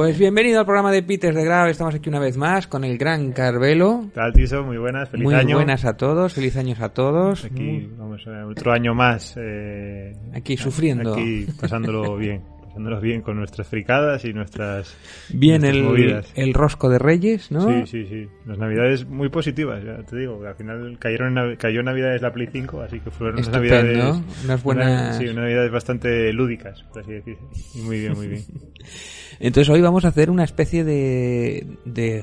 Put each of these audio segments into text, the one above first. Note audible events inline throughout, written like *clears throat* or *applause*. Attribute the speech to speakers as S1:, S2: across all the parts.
S1: Pues bienvenido al programa de Peters de Grave. Estamos aquí una vez más con el gran Carvelo.
S2: ¿Qué tal, Tiso? Muy buenas, feliz
S1: Muy
S2: año.
S1: buenas a todos, feliz años a todos.
S2: Aquí, vamos, otro año más. eh,
S1: Aquí sufriendo.
S2: Aquí pasándolo bien. *laughs* Pasándolos bien con nuestras fricadas y nuestras,
S1: Bien
S2: nuestras
S1: el,
S2: movidas.
S1: el rosco de Reyes, ¿no?
S2: Sí, sí, sí. Las navidades muy positivas, ya te digo. Al final cayeron cayó navidades la Play 5, así que fueron unas navidades...
S1: unas buenas-
S2: Sí, unas navidades bastante lúdicas, por así decirse. Y muy bien, muy bien. *laughs*
S1: Entonces hoy vamos a hacer una especie de, de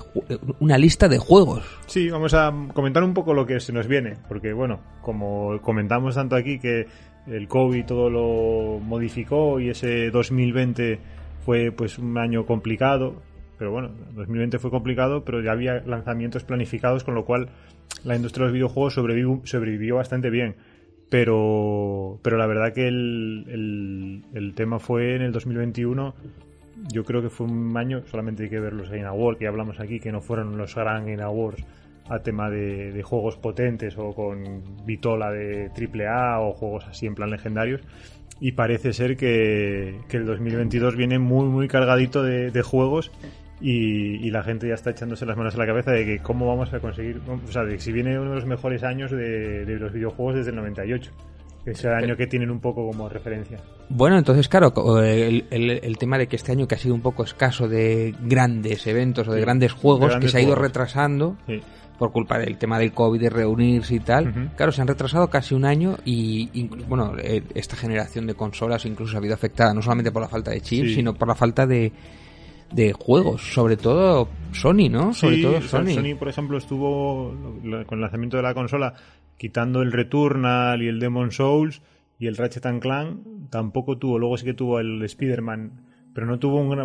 S1: una lista de juegos.
S2: Sí, vamos a comentar un poco lo que se nos viene, porque bueno, como comentamos tanto aquí que el COVID todo lo modificó y ese 2020 fue pues un año complicado, pero bueno, 2020 fue complicado, pero ya había lanzamientos planificados, con lo cual la industria de los videojuegos sobrevivió, bastante bien. Pero, pero la verdad que el, el, tema fue en el 2021 yo creo que fue un año, solamente hay que ver los Game Awards, que hablamos aquí, que no fueron los gran Game Awards a tema de, de juegos potentes o con vitola de AAA o juegos así en plan legendarios. Y parece ser que, que el 2022 viene muy, muy cargadito de, de juegos y, y la gente ya está echándose las manos a la cabeza de que cómo vamos a conseguir, o sea, de que si viene uno de los mejores años de, de los videojuegos desde el 98. Que es el año que tienen un poco como referencia.
S1: Bueno, entonces, claro, co- el, el- el tema de que este año que ha sido un poco escaso de grandes eventos o de
S2: Sí,
S1: grandes juegos,
S2: de
S1: que se ha ido
S2: juegos.
S1: retrasando
S2: Sí.
S1: Por culpa del tema del COVID, de reunirse y tal. Claro, se han retrasado casi un año y, bueno, eh, esta generación de consolas incluso ha habido afectada no solamente por la falta de chips,
S2: Sí.
S1: sino por la falta de, de juegos, sobre todo Sony, ¿no? Sobre todo
S2: sea,
S1: Sony.
S2: por ejemplo, estuvo con el lanzamiento de la consola quitando el Returnal y el Demon Souls y el Ratchet and Clank. Tampoco tuvo, luego sí que tuvo el Spider-Man, pero no tuvo un,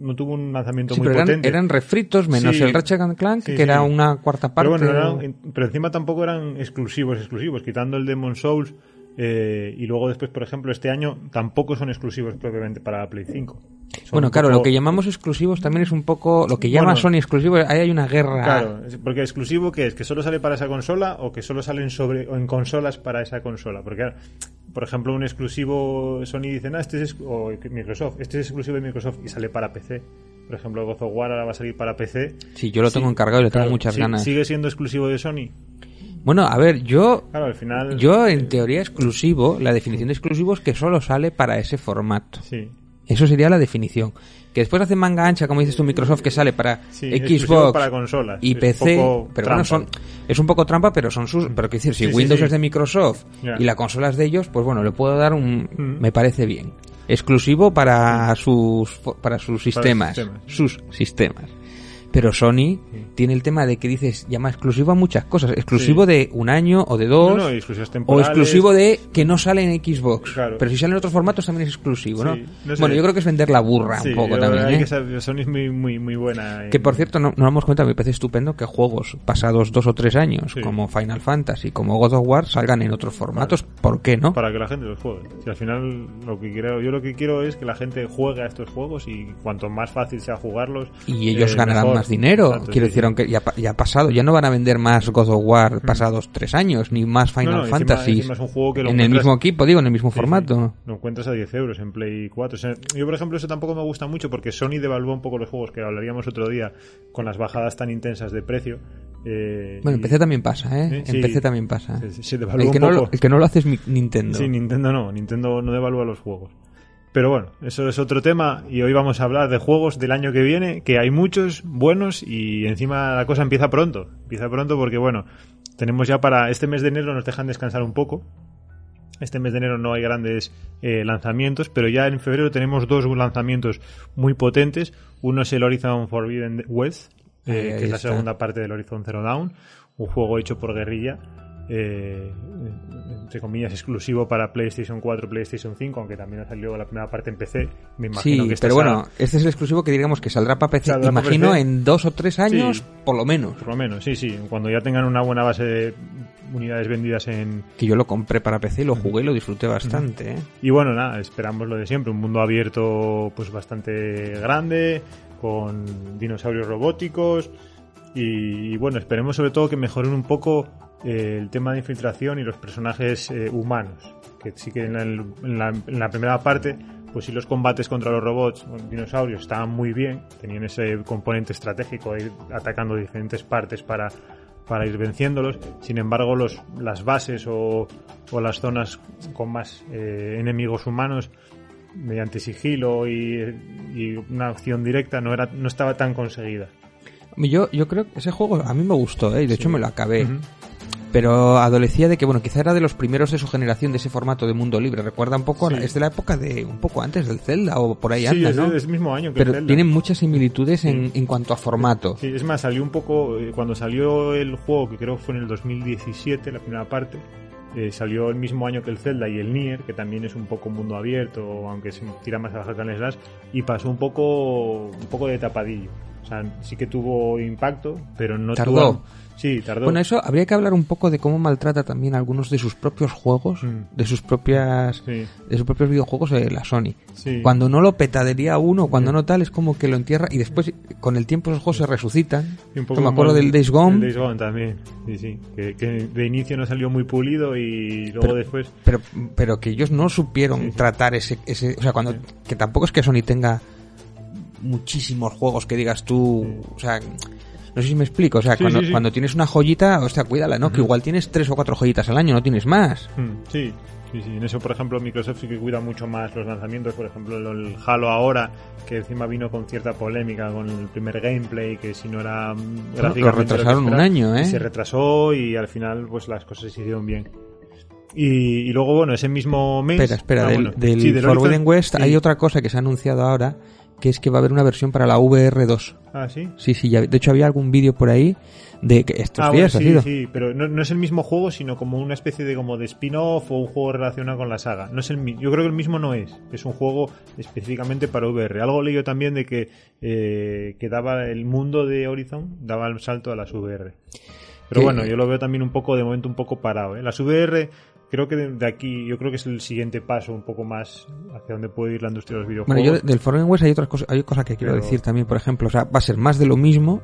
S2: no tuvo un lanzamiento
S1: Sí,
S2: muy
S1: pero eran,
S2: potente.
S1: eran refritos menos
S2: Sí.
S1: el Ratchet and Clank,
S2: Sí,
S1: que era una cuarta parte.
S2: Pero bueno, eran- pero encima tampoco eran exclusivos, exclusivos, quitando el Demon Souls. Eh, y luego después, por ejemplo, este año tampoco son exclusivos propiamente para la Play 5. Son
S1: Bueno, claro,
S2: poco-
S1: lo que llamamos exclusivos también es un poco. Lo que llama
S2: Bueno.
S1: Sony exclusivos, ahí hay una guerra.
S2: Claro, porque exclusivo que es que solo sale para esa consola o que solo salen sobre o en consolas para esa consola, porque claro, por ejemplo, un exclusivo Sony dice, "Ah, este es o Microsoft, este es exclusivo de Microsoft y sale para PC." Por ejemplo, God of War ahora va a salir para PC.
S1: Sí, yo lo tengo encargado y le tengo
S2: Claro,
S1: muchas
S2: sí-
S1: ganas.
S2: Sigue siendo exclusivo de Sony.
S1: Bueno, a ver, yo.
S2: Claro, al final
S1: Yo, en teoría, exclusivo, la definición de exclusivo es que solo sale para ese formato.
S2: sí.
S1: Eso sería la definición. Que después hace manga ancha, como dices tú, Microsoft, que sale para
S2: Sí,
S1: Xbox
S2: para consolas.
S1: y PC. Pero bueno, son, es un poco trampa, pero son sus. Pero quiero decir, si
S2: Sí,
S1: Windows
S2: sí.
S1: es de Microsoft y la consola es de ellos, pues bueno, le puedo dar un.
S2: Mm.
S1: Me parece bien. Exclusivo para sus fo- para sus sistemas,
S2: sistemas.
S1: sus sistemas. Pero Sony tiene el tema de que dices llama exclusivo a muchas cosas, exclusivo
S2: Sí.
S1: de un año o de dos,
S2: No, no,
S1: o exclusivo de que no sale en Xbox.
S2: Claro.
S1: Pero si sale en otros formatos también es exclusivo, ¿no?
S2: Sí, no sé.
S1: Bueno, yo creo que es vender la burra un poco también. ¿eh?
S2: que Sony es muy, muy, muy buena. en-
S1: Que por cierto, no, no lo hemos comentado, me parece estupendo que juegos pasados dos o tres años, como Final Fantasy, como God of War, salgan en otros formatos. ¿Por qué no?
S2: para que la gente los juegue. Si al final lo que quiero, yo lo que quiero es que la gente juegue a estos juegos y cuanto más fácil sea jugarlos
S1: Y ellos
S2: eh,
S1: ganarán
S2: mejor.
S1: más dinero.
S2: Exacto,
S1: Quiero
S2: sí,
S1: decir,
S2: sí.
S1: aunque ya, ha pasado, ya no van a vender más God of War pasados tres años, ni más Final
S2: No, no, encima-
S1: Fantasy.
S2: encima es un juego que lo
S1: en el mismo equipo, digo, en el mismo
S2: Sí,
S1: formato.
S2: Lo encuentras a 10 euros en Play 4. O sea, yo, por ejemplo, eso tampoco me gusta mucho porque Sony devalúa un poco los juegos que hablaríamos otro día con las bajadas tan intensas de precio. eh,
S1: Bueno, en PC también pasa, ¿eh? En. PC también pasa. El, que no lo, el que no lo hace es Nintendo.
S2: Sí, Nintendo no. Nintendo no devalúa los juegos. Pero bueno, eso es otro tema y hoy vamos a hablar de juegos del año que viene, que hay muchos buenos y encima la cosa empieza pronto. Empieza pronto porque bueno, tenemos ya para este mes de enero nos dejan descansar un poco. Este mes de enero no hay grandes eh, lanzamientos, pero ya en febrero tenemos dos lanzamientos muy potentes. Uno es el Horizon Forbidden West, eh, que es la
S1: está.
S2: segunda parte del Horizon Zero Dawn, un juego hecho por Guerrilla eh, entre comillas, exclusivo para PlayStation 4, PlayStation 5, aunque también ha salido la primera parte en PC. Me imagino
S1: Sí,
S2: que
S1: pero bueno, este es el exclusivo que diríamos que saldrá para PC,
S2: Saldrá
S1: imagino,
S2: PC.
S1: en dos o tres años,
S2: Sí.
S1: por lo menos.
S2: Por lo menos, sí, sí. Cuando ya tengan una buena base de unidades vendidas en...
S1: Que yo lo compré para PC y lo jugué y lo disfruté bastante, ¿eh?
S2: Y bueno, nada, esperamos lo de siempre. Un mundo abierto pues bastante grande, con dinosaurios robóticos. Y, y bueno, esperemos sobre todo que mejoren un poco eh, el tema de infiltración y los personajes eh, humanos. Que sí que en la, en la- en la primera parte, pues sí los combates contra los robots, dinosaurios, estaban muy bien. Tenían ese componente estratégico de ir atacando diferentes partes para, para ir venciéndolos. Sin embargo, los, las bases o, o las zonas con más eh, enemigos humanos, mediante sigilo y, y una acción directa, no, era, no estaba tan conseguida.
S1: Yo, yo creo que ese juego a mí me gustó, ¿eh? Y de hecho me lo acabé. Pero adolecía de que, bueno, quizá era de los primeros de su generación de ese formato de mundo libre. Recuerda un poco,
S2: Sí.
S1: es de la época de, un poco antes del Zelda o por ahí
S2: Sí,
S1: anda,
S2: es,
S1: ¿no?
S2: es el mismo año que
S1: Pero
S2: Zelda.
S1: tienen muchas similitudes en, en cuanto a formato.
S2: Sí, es más, salió un poco, eh, cuando salió el juego, que creo que fue en el 2017, la primera parte, eh, salió el mismo año que el Zelda y el Nier, que también es un poco mundo abierto, aunque se tira más a bajar can slash, y pasó un poco, un poco de tapadillo. O sea, sí que tuvo impacto, pero no
S1: Tardó.
S2: tuvo... Sí, tardó.
S1: Bueno, eso habría que hablar un poco de cómo maltrata también algunos de sus propios juegos,
S2: Mm.
S1: de sus propias
S2: Sí,
S1: de sus propios videojuegos de la Sony.
S2: sí.
S1: Cuando no lo petadería uno, cuando no tal, es como que lo entierra y después con el tiempo esos juegos se resucitan.
S2: Y un
S1: Esto me acuerdo
S2: el-
S1: del Days Gone,
S2: el Days Gone también, sí, sí. Que, que de inicio no salió muy pulido y luego
S1: Pero-
S2: después...
S1: pero, pero que ellos no supieron tratar ese, ese, o sea, cuando que tampoco es que Sony tenga muchísimos juegos que digas tú, o sea, no sé si me explico, o sea,
S2: Sí,
S1: cuando,
S2: sí, sí.
S1: cuando tienes una joyita, o sea, cuídala, ¿no? Que igual tienes tres o cuatro joyitas al año, no tienes más.
S2: Mm, Sí, sí, sí. En eso, por ejemplo, Microsoft sí que cuida mucho más los lanzamientos. Por ejemplo, el- Halo ahora, que encima vino con cierta polémica con el primer gameplay, que si no era mm,
S1: lo retrasaron un año, ¿eh?
S2: Se retrasó y al final, pues las cosas se hicieron bien. Y, y luego, bueno, ese mismo mes.
S1: Espera, espera,
S2: ah,
S1: del,
S2: bueno,
S1: del
S2: sí, del
S1: Forbidden
S2: Horizon,
S1: West
S2: sí.
S1: hay otra cosa que se ha anunciado ahora, que es que va a haber una versión para la VR2.
S2: Ah, sí.
S1: Sí, sí, ya- de hecho había algún vídeo por ahí de que estos
S2: Ah, bueno,
S1: días ha
S2: sí,
S1: sido.
S2: sí, pero no, no es el mismo juego, sino como una especie de como de spin-off o un juego relacionado con la saga. No es el, yo creo que el mismo no es. Es un juego específicamente para VR. Algo leí yo también de que, eh, que daba el mundo de Horizon, daba el salto a las VR. Pero bueno, yo lo veo también un poco, de momento, un poco parado. ¿eh? Las VR, creo que de, aquí, yo creo que es el siguiente paso un poco más hacia donde puede ir la industria de los videojuegos.
S1: Bueno, yo del Forbidden West hay otras cosas, hay cosas que quiero
S2: Pero-
S1: decir también, por ejemplo, o sea, va a ser más de lo mismo.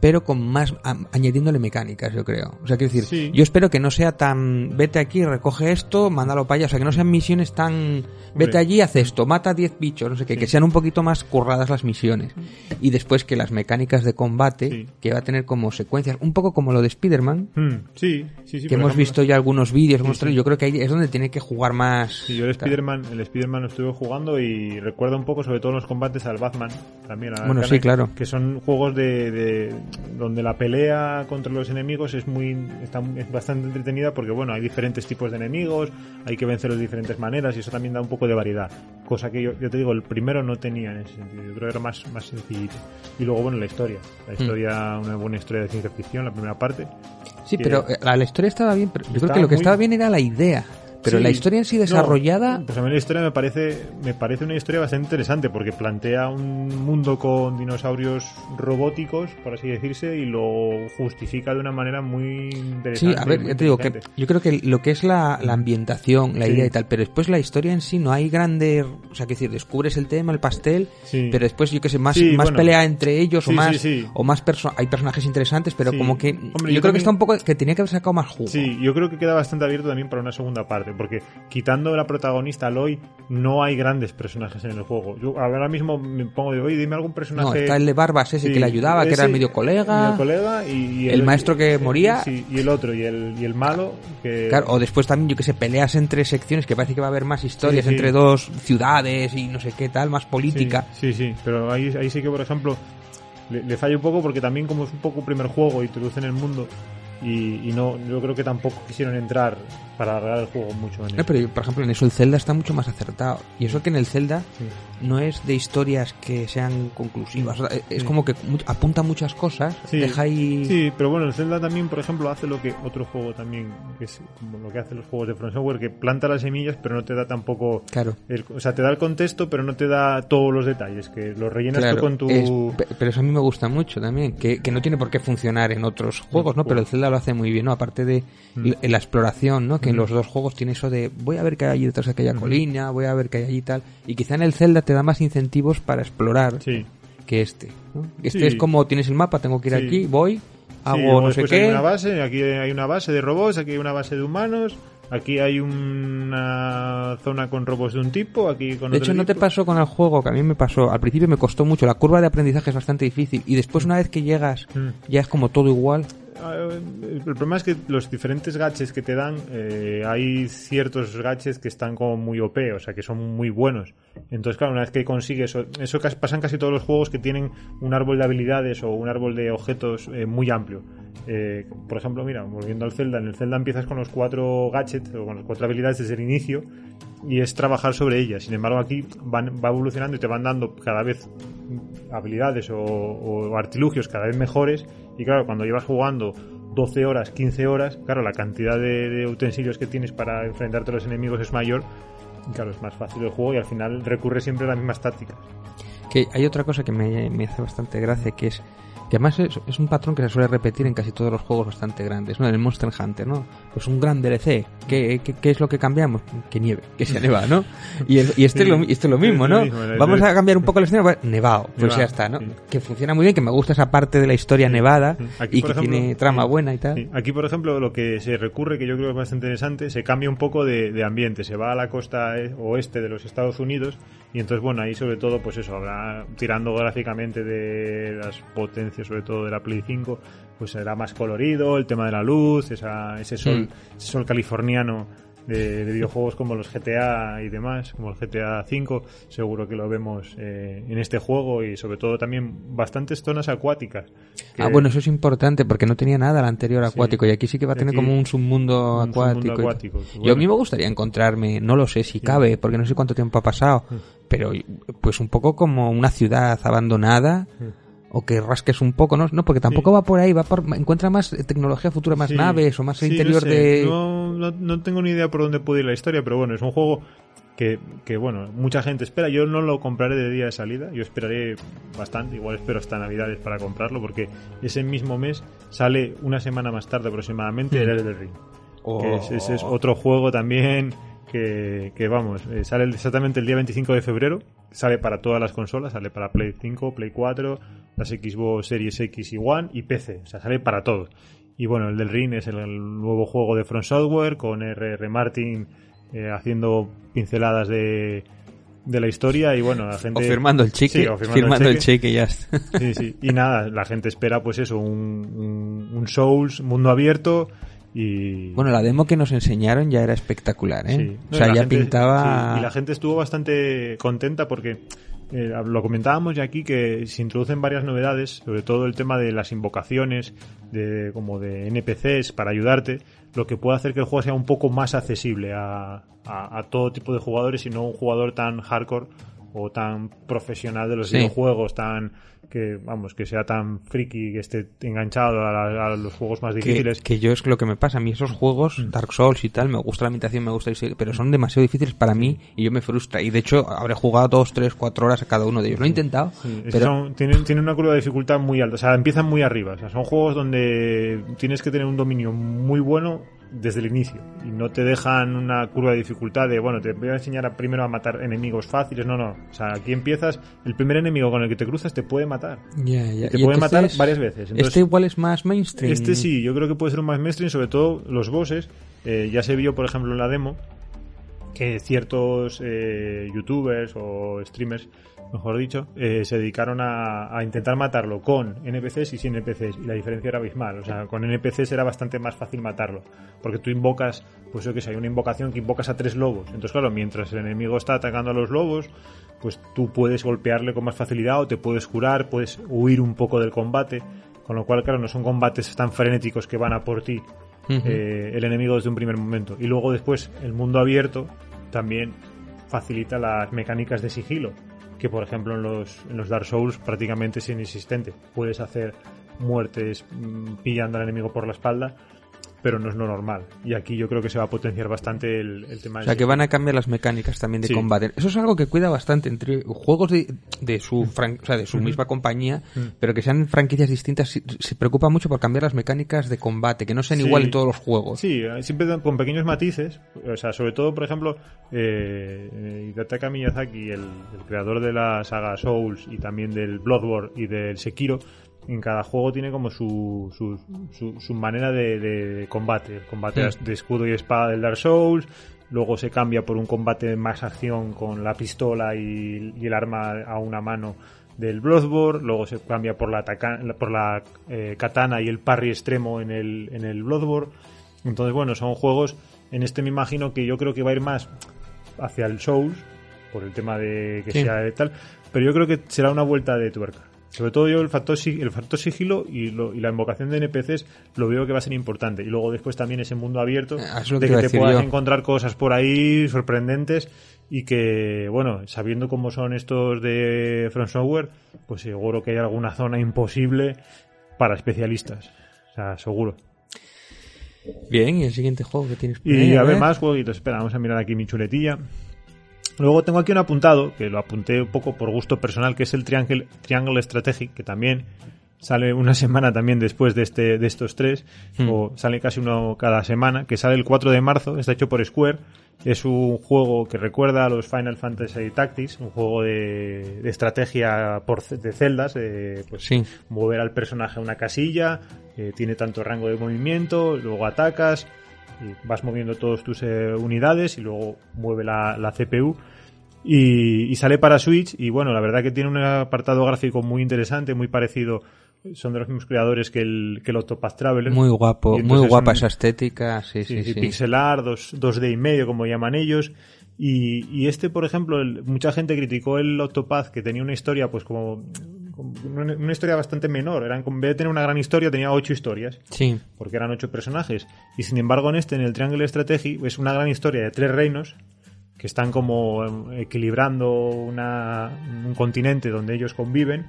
S1: Pero con más a- añadiéndole mecánicas, yo creo. O sea, quiero decir,
S2: Sí.
S1: yo espero que no sea tan vete aquí, recoge esto, mándalo para allá, o sea, que no sean misiones tan vete allí, haz esto, mata 10 bichos, no sé qué,
S2: Sí.
S1: que sean un poquito más curradas las misiones. Y después que las mecánicas de combate, que va a tener como secuencias, un poco como lo de Spider-Man,
S2: Mm, sí, sí, sí.
S1: que hemos
S2: ejemplo.
S1: visto ya algunos vídeos, yo creo que ahí es donde tiene que jugar más.
S2: Sí, yo el. Spider-Man, el Spider-Man lo estuve jugando y recuerda un poco, sobre todo los combates al Batman también. al
S1: Bueno,
S2: Arkham,
S1: sí, claro.
S2: Que son juegos de, de- donde la pelea contra los enemigos es muy está, es bastante entretenida porque bueno, hay diferentes tipos de enemigos, hay que vencerlos de diferentes maneras y eso también da un poco de variedad. Cosa que yo, yo te digo, el primero no tenía en ese sentido. Yo creo que era más, más sencillito. Y luego, bueno, la historia. La
S1: Hmm.
S2: historia, una buena historia de ciencia ficción, la primera parte.
S1: Sí, pero eh, la, la historia estaba bien, pero yo creo que lo que
S2: muy-
S1: estaba bien era la idea. Pero
S2: Sí.
S1: la historia en sí
S2: No,
S1: desarrollada,
S2: pues a mí la historia me parece, me parece una historia bastante interesante porque plantea un mundo con dinosaurios robóticos, por así decirse, y lo justifica de una manera muy
S1: sí,
S2: interesante.
S1: a ver, ya te digo que yo creo que lo que es la, la ambientación, la
S2: Sí.
S1: idea y tal, pero después la historia en sí no hay grande, o sea, que decir, descubres el tema, el pastel,
S2: Sí.
S1: pero después yo que sé, más,
S2: Sí,
S1: más
S2: bueno.
S1: pelea entre ellos o
S2: Sí,
S1: más,
S2: sí, sí.
S1: o más perso hay personajes interesantes, pero
S2: Sí.
S1: como que
S2: Hombre,
S1: yo,
S2: yo
S1: creo que
S2: también-
S1: está un poco que tenía que haber sacado más jugo.
S2: Sí, yo creo que queda bastante abierto también para una segunda parte, porque quitando la protagonista Aloy, no hay grandes personajes en el juego. Yo ahora mismo me pongo de, oye, dime algún personaje...
S1: No, está el de Barbas ese
S2: Sí,
S1: que le ayudaba, que era medio colega.
S2: medio colega y, y
S1: el maestro que moría.
S2: Sí, y el otro, y el, y el malo, que...
S1: Claro, o después también, yo que sé, peleas entre secciones, que parece que va a haber más historias entre dos ciudades y no sé qué tal, más política.
S2: Sí, sí, pero ahí, ahí sí que, por ejemplo, le, le falla un poco porque también como es un poco primer juego, introducen el mundo y, y no, yo creo que tampoco quisieron entrar para alargar el juego mucho. En
S1: no, pero por ejemplo en eso el Zelda está mucho más acertado. Y eso que en el Zelda no es de historias que sean conclusivas. es como que apunta muchas cosas,
S2: sí,
S1: deja ahí...
S2: Sí, pero bueno, el Zelda también, por ejemplo, hace lo que otro juego también, que es como lo que hacen los juegos de From Software, que planta las semillas, pero no te da tampoco...
S1: Claro.
S2: o sea, te da el contexto, pero no te da todos los detalles, que lo rellenas tú con tu...
S1: pero eso a mí me gusta mucho también, que, que, no tiene por qué funcionar en otros juegos, ¿no? Pero el Zelda lo hace muy bien, ¿no? Aparte de mm. la exploración, ¿no? Que en los dos juegos tiene eso de voy a ver qué hay allí detrás de aquella colina, voy a ver qué hay allí y tal. Y quizá en el Zelda te da más incentivos para explorar que este. Este es como tienes el mapa, tengo que ir aquí, voy, hago no sé qué.
S2: Hay una base, aquí hay una base de robots, aquí hay una base de humanos. Aquí hay una zona con robots de un tipo, aquí con
S1: De hecho, no te pasó con el juego, que a mí me pasó. Al principio me costó mucho. La curva de aprendizaje es bastante difícil. Y después, una vez que llegas, mm. ya es como todo igual.
S2: Eh, el problema es que los diferentes gaches que te dan, eh, hay ciertos gaches que están como muy OP, o sea, que son muy buenos. Entonces, claro, una vez que consigues eso, eso pasa en casi todos los juegos que tienen un árbol de habilidades o un árbol de objetos eh, muy amplio. por ejemplo, mira, volviendo al Zelda, en el Zelda empiezas con los cuatro gadgets o con las cuatro habilidades desde el inicio y es trabajar sobre ellas. Sin embargo, aquí van, va evolucionando y te van dando cada vez habilidades o, artilugios cada vez mejores. Y claro, cuando llevas jugando 12 horas, 15 horas, claro, la cantidad de, utensilios que tienes para enfrentarte a los enemigos es mayor. Y claro, es más fácil el juego y al final recurre siempre a las mismas tácticas.
S1: Que hay otra cosa que me, me hace bastante gracia, que es que además es, un patrón que se suele repetir en casi todos los juegos bastante grandes, ¿no? En el Monster Hunter, ¿no? Pues un gran DLC. ¿Qué, qué, es lo que cambiamos? Que nieve, que se neva, ¿no? Y, y este, es lo, este es lo mismo, ¿no? Vamos a cambiar un poco el escenario, pues, nevado, pues ya está, ¿no? Que funciona muy bien, que me gusta esa parte de la historia nevada y que tiene trama buena y tal.
S2: Aquí, por ejemplo, lo que se recurre, que yo creo que es bastante interesante, se cambia un poco de, de ambiente. Se va a la costa e, oeste de los Estados Unidos y entonces, bueno, ahí sobre todo, pues eso, habrá, tirando gráficamente de las potencias, sobre todo de la Play 5, pues será más colorido, el tema de la luz, esa, ese sol, mm. ese sol californiano de, videojuegos como los GTA y demás, como el GTA V, seguro que lo vemos eh, en este juego y sobre todo también bastantes zonas acuáticas.
S1: Ah, bueno, eso es importante porque no tenía nada el anterior acuático y aquí sí que va a tener como un submundo acuático. Yo a mí me gustaría encontrarme, no lo sé si cabe, porque no sé cuánto tiempo ha pasado, mm. pero pues un poco como una ciudad abandonada. Mm o que rasques un poco, ¿no? No, porque tampoco va por ahí, va por, encuentra más tecnología futura, más naves o más interior de...
S2: No, no, tengo ni idea por dónde puede ir la historia, pero bueno, es un juego que, que, bueno, mucha gente espera. Yo no lo compraré de día de salida, yo esperaré bastante, igual espero hasta Navidades para comprarlo, porque ese mismo mes sale una semana más tarde aproximadamente el Elden Ring. Que ese es otro juego también que, vamos, eh, sale exactamente el día 25 de febrero, sale para todas las consolas, sale para Play 5, Play 4, las Xbox Series X y One y PC, o sea, sale para todos. Y bueno, el del Ring es el, nuevo juego de Front Software con R.R. Martin eh, haciendo pinceladas de, de la historia y bueno, la gente...
S1: O firmando el cheque, firmando, el cheque, ya
S2: Sí, sí. Y nada, la gente espera pues eso, un, un Souls, mundo abierto
S1: bueno, la demo que nos enseñaron ya era espectacular, ¿eh? o sea, ya pintaba...
S2: y la gente estuvo bastante contenta porque eh, lo comentábamos ya aquí que se introducen varias novedades, sobre todo el tema de las invocaciones, de como de NPCs para ayudarte, lo que puede hacer que el juego sea un poco más accesible a, a todo tipo de jugadores y no un jugador tan hardcore o tan profesional de los videojuegos, tan que vamos que sea tan friki que esté enganchado a, los juegos más difíciles.
S1: que, yo es lo que me pasa a mí esos juegos mm. Dark Souls y tal me gusta la imitación me gusta pero son demasiado difíciles para mí y yo me frustra. Y de hecho habré jugado dos tres cuatro horas a cada uno de ellos. Lo he intentado pero
S2: tienen, tienen una curva de dificultad muy alta. O sea empiezan muy arriba. O sea son juegos donde tienes que tener un dominio muy bueno desde el inicio y no te dejan una curva de dificultad de, bueno, te voy a enseñar a primero a matar enemigos fáciles, no, no. O sea, aquí empiezas, el primer enemigo con el que te cruzas te puede matar. Te puede matar varias veces.
S1: este igual es más mainstream.
S2: Este sí, yo creo que puede ser un más mainstream, sobre todo los bosses. Eh, ya se vio, por ejemplo, en la demo que ciertos eh, youtubers o streamers mejor dicho, eh, se dedicaron a, intentar matarlo con NPCs y sin NPCs. Y la diferencia era abismal. O sea, con NPCs era bastante más fácil matarlo. Porque tú invocas, pues yo que sé, hay una invocación que invocas a tres lobos. Entonces, claro, mientras el enemigo está atacando a los lobos, pues tú puedes golpearle con más facilidad o te puedes curar, puedes huir un poco del combate. Con lo cual, claro, no son combates tan frenéticos que van a por ti eh, el enemigo desde un primer momento. Y luego después el mundo abierto también facilita las mecánicas de sigilo, que por ejemplo en los, en los Dark Souls prácticamente es inexistente. Puedes hacer muertes mm, pillando al enemigo por la espalda pero no es lo normal. Y aquí yo creo que se va a potenciar bastante el, tema.
S1: O sea, que van a cambiar las mecánicas también de combate. Eso es algo que cuida bastante entre juegos de, de su, mm. o sea, de su misma compañía, mm. pero que sean franquicias distintas. Se, preocupa mucho por cambiar las mecánicas de combate, que no sean igual en todos los juegos.
S2: Sí, siempre con pequeños matices. O sea, sobre todo, por ejemplo, eh, Hidetaka Miyazaki, el, el creador de la saga Souls y también del Bloodborne y del Sekiro, en cada juego tiene como su, su, su, manera de, combate. El combate de escudo y espada del Dark Souls, luego se cambia por un combate más acción con la pistola y, el arma a una mano del Bloodborne, luego se cambia por la, por la eh, katana y el parry extremo en el, en el Bloodborne. Entonces, bueno, son juegos, en este me imagino que yo creo que va a ir más hacia el Souls, por el tema de que sea de tal, pero yo creo que será una vuelta de tuerca. Sobre todo yo el factor, el factor sigilo y, la invocación de NPCs lo veo que va a ser importante. Y luego después también ese mundo abierto
S1: ah,
S2: de que te puedas encontrar cosas por ahí sorprendentes y que, bueno, sabiendo cómo son estos de From Software, pues seguro que hay alguna zona imposible para especialistas. O sea, seguro.
S1: Bien, y el siguiente juego que tienes.
S2: Y a ver, más jueguitos. Espera, vamos a mirar aquí mi chuletilla. Luego tengo aquí un apuntado, que lo apunté un poco por gusto personal, que es el Triangle, Triangle Strategy, que también sale una *laughs* semana también después de este de estos tres hmm. o sale casi uno cada semana que sale el 4 de marzo está hecho por Square es un juego que recuerda a los Final Fantasy Tactics un juego de, estrategia por de celdas de pues, mover al personaje a una casilla eh, tiene tanto rango de movimiento luego atacas vas moviendo todas tus eh, unidades y luego mueve la, la CPU. Y, sale para Switch y bueno, la verdad que tiene un apartado gráfico muy interesante, muy parecido son de los mismos creadores que el, que el Octopath Traveler.
S1: Muy guapo, muy guapa esa estética, sí, sí, sí.
S2: Pixelar, 2D y medio, como llaman ellos. Y, y este, por ejemplo, mucha gente criticó el Octopath, que tenía una historia, pues como una, historia bastante menor. Eran, en vez de tener una gran historia, tenía ocho historias.
S1: Sí.
S2: Porque eran ocho personajes. Y sin embargo, en este, en el Triangle Strategy, es una gran historia de tres reinos que están como em, equilibrando una, un continente donde ellos conviven.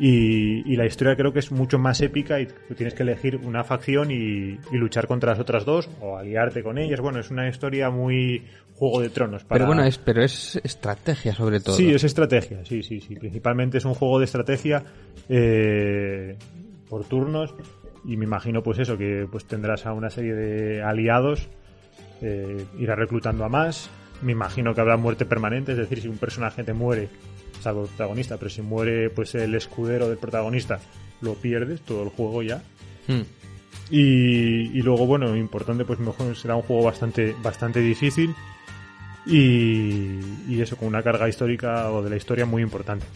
S2: Y, la historia creo que es mucho más épica y tienes que elegir una facción y, y, luchar contra las otras dos o aliarte con ellas. Bueno, es una historia muy, Juego de Tronos.
S1: Pero bueno, es, pero es estrategia sobre todo.
S2: Sí, es estrategia, sí, sí, sí. Principalmente es un juego de estrategia eh, por turnos y me imagino pues eso, que pues tendrás a una serie de aliados, eh, irás reclutando a más. Me imagino que habrá muerte permanente, es decir, si un personaje te muere, salvo el protagonista, pero si muere pues el escudero del protagonista, lo pierdes todo el juego ya. Hmm. Y, y, luego, bueno, importante, pues mejor será un juego bastante, bastante difícil y, eso, con una carga histórica o de la historia muy importante.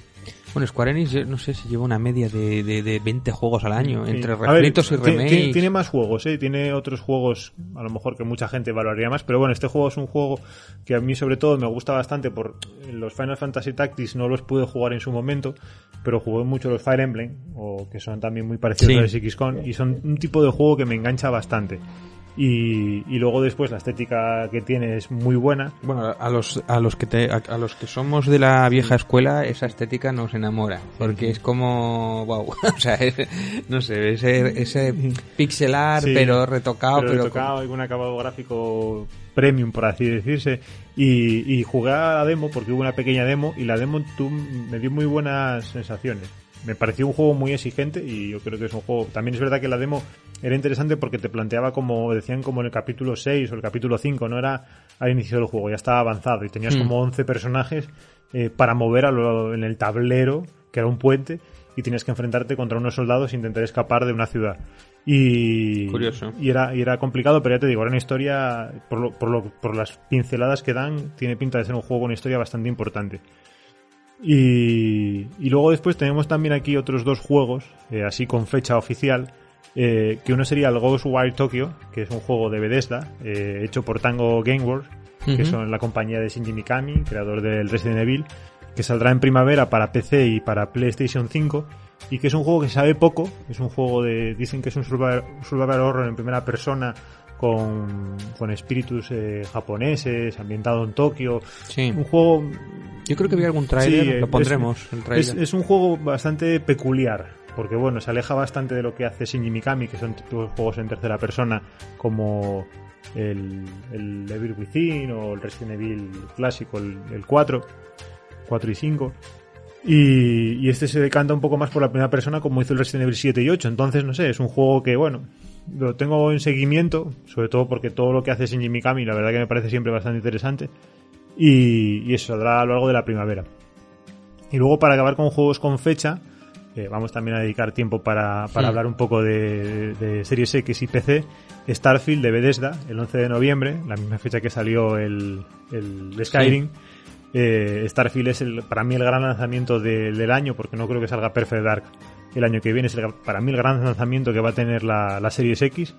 S1: Bueno, Square Enix, no sé si lleva una media de, de, 20 juegos al año, entre refritos y remakes.
S2: Tiene, más juegos, ¿eh? tiene otros juegos, a lo mejor que mucha gente valoraría más, pero bueno, este juego es un juego que a mí sobre todo me gusta bastante por los Final Fantasy Tactics no los pude jugar en su momento, pero jugué mucho los Fire Emblem, o que son también muy parecidos a los XCOM, y son un tipo de juego que me engancha bastante. Y, y, luego después la estética que tiene es muy buena.
S1: Bueno, a los a los que te, a, los que somos de la vieja escuela esa estética nos enamora porque es como wow, *laughs* o sea, no sé, ese, ese pixelar pero retocado,
S2: pero, retocado y con un acabado gráfico premium por así decirse y, y jugué a la demo porque hubo una pequeña demo y la demo tú, me dio muy buenas sensaciones me pareció un juego muy exigente y yo creo que es un juego. También es verdad que la demo era interesante porque te planteaba como decían como en el capítulo 6 o el capítulo 5, no era al inicio del juego, ya estaba avanzado y tenías hmm. como 11 personajes eh, para mover en el tablero, que era un puente, y tenías que enfrentarte contra unos soldados e intentar escapar de una ciudad. Y,
S1: Curioso.
S2: y era, y era complicado, pero ya te digo, era una historia, por, lo, por, lo, por las pinceladas que dan, tiene pinta de ser un juego con una historia bastante importante. Y, luego después tenemos también aquí otros dos juegos, eh, así con fecha oficial, eh, que uno sería el Ghostwire Tokyo, que es un juego de Bethesda, eh, hecho por Tango Gameworks, que son la compañía de Shinji Mikami, creador del Resident Evil, que saldrá en primavera para PC y para PlayStation 5. y que es un juego que sabe poco, es un juego de, dicen que es un survival, survival horror en primera persona con, con espíritus eh, japoneses, ambientado en Tokio.
S1: Sí.
S2: Un juego...
S1: Yo creo que vi algún trailer,
S2: Sí,
S1: lo
S2: es-
S1: pondremos, el
S2: Es,
S1: trailer.
S2: es un juego bastante peculiar, porque bueno, se aleja bastante de lo que hace Shinji Mikami, que son juegos en tercera persona, como el, el Evil Within o el Resident Evil clásico, el, el 4, 4 y 5. Y, y este se decanta un poco más por la primera persona como hizo el Resident Evil 7 y 8. Entonces, no sé, es un juego que, bueno, lo tengo en seguimiento, sobre todo porque todo lo que hace Shinji Mikami, la verdad que me parece siempre bastante interesante. Y, y eso saldrá a lo largo de la primavera. Y luego para acabar con juegos con fecha, eh, vamos también a dedicar tiempo para, para
S1: Sí.
S2: hablar un poco de, de Series X y PC. Starfield de Bethesda, el 11 de noviembre, la misma fecha que salió el, el Skyrim. Eh, Starfield es el, para mí el gran lanzamiento de- del año, porque no creo que salga Perfect Dark el año que viene. Es el- para mí el gran lanzamiento que va a tener la, la Series X.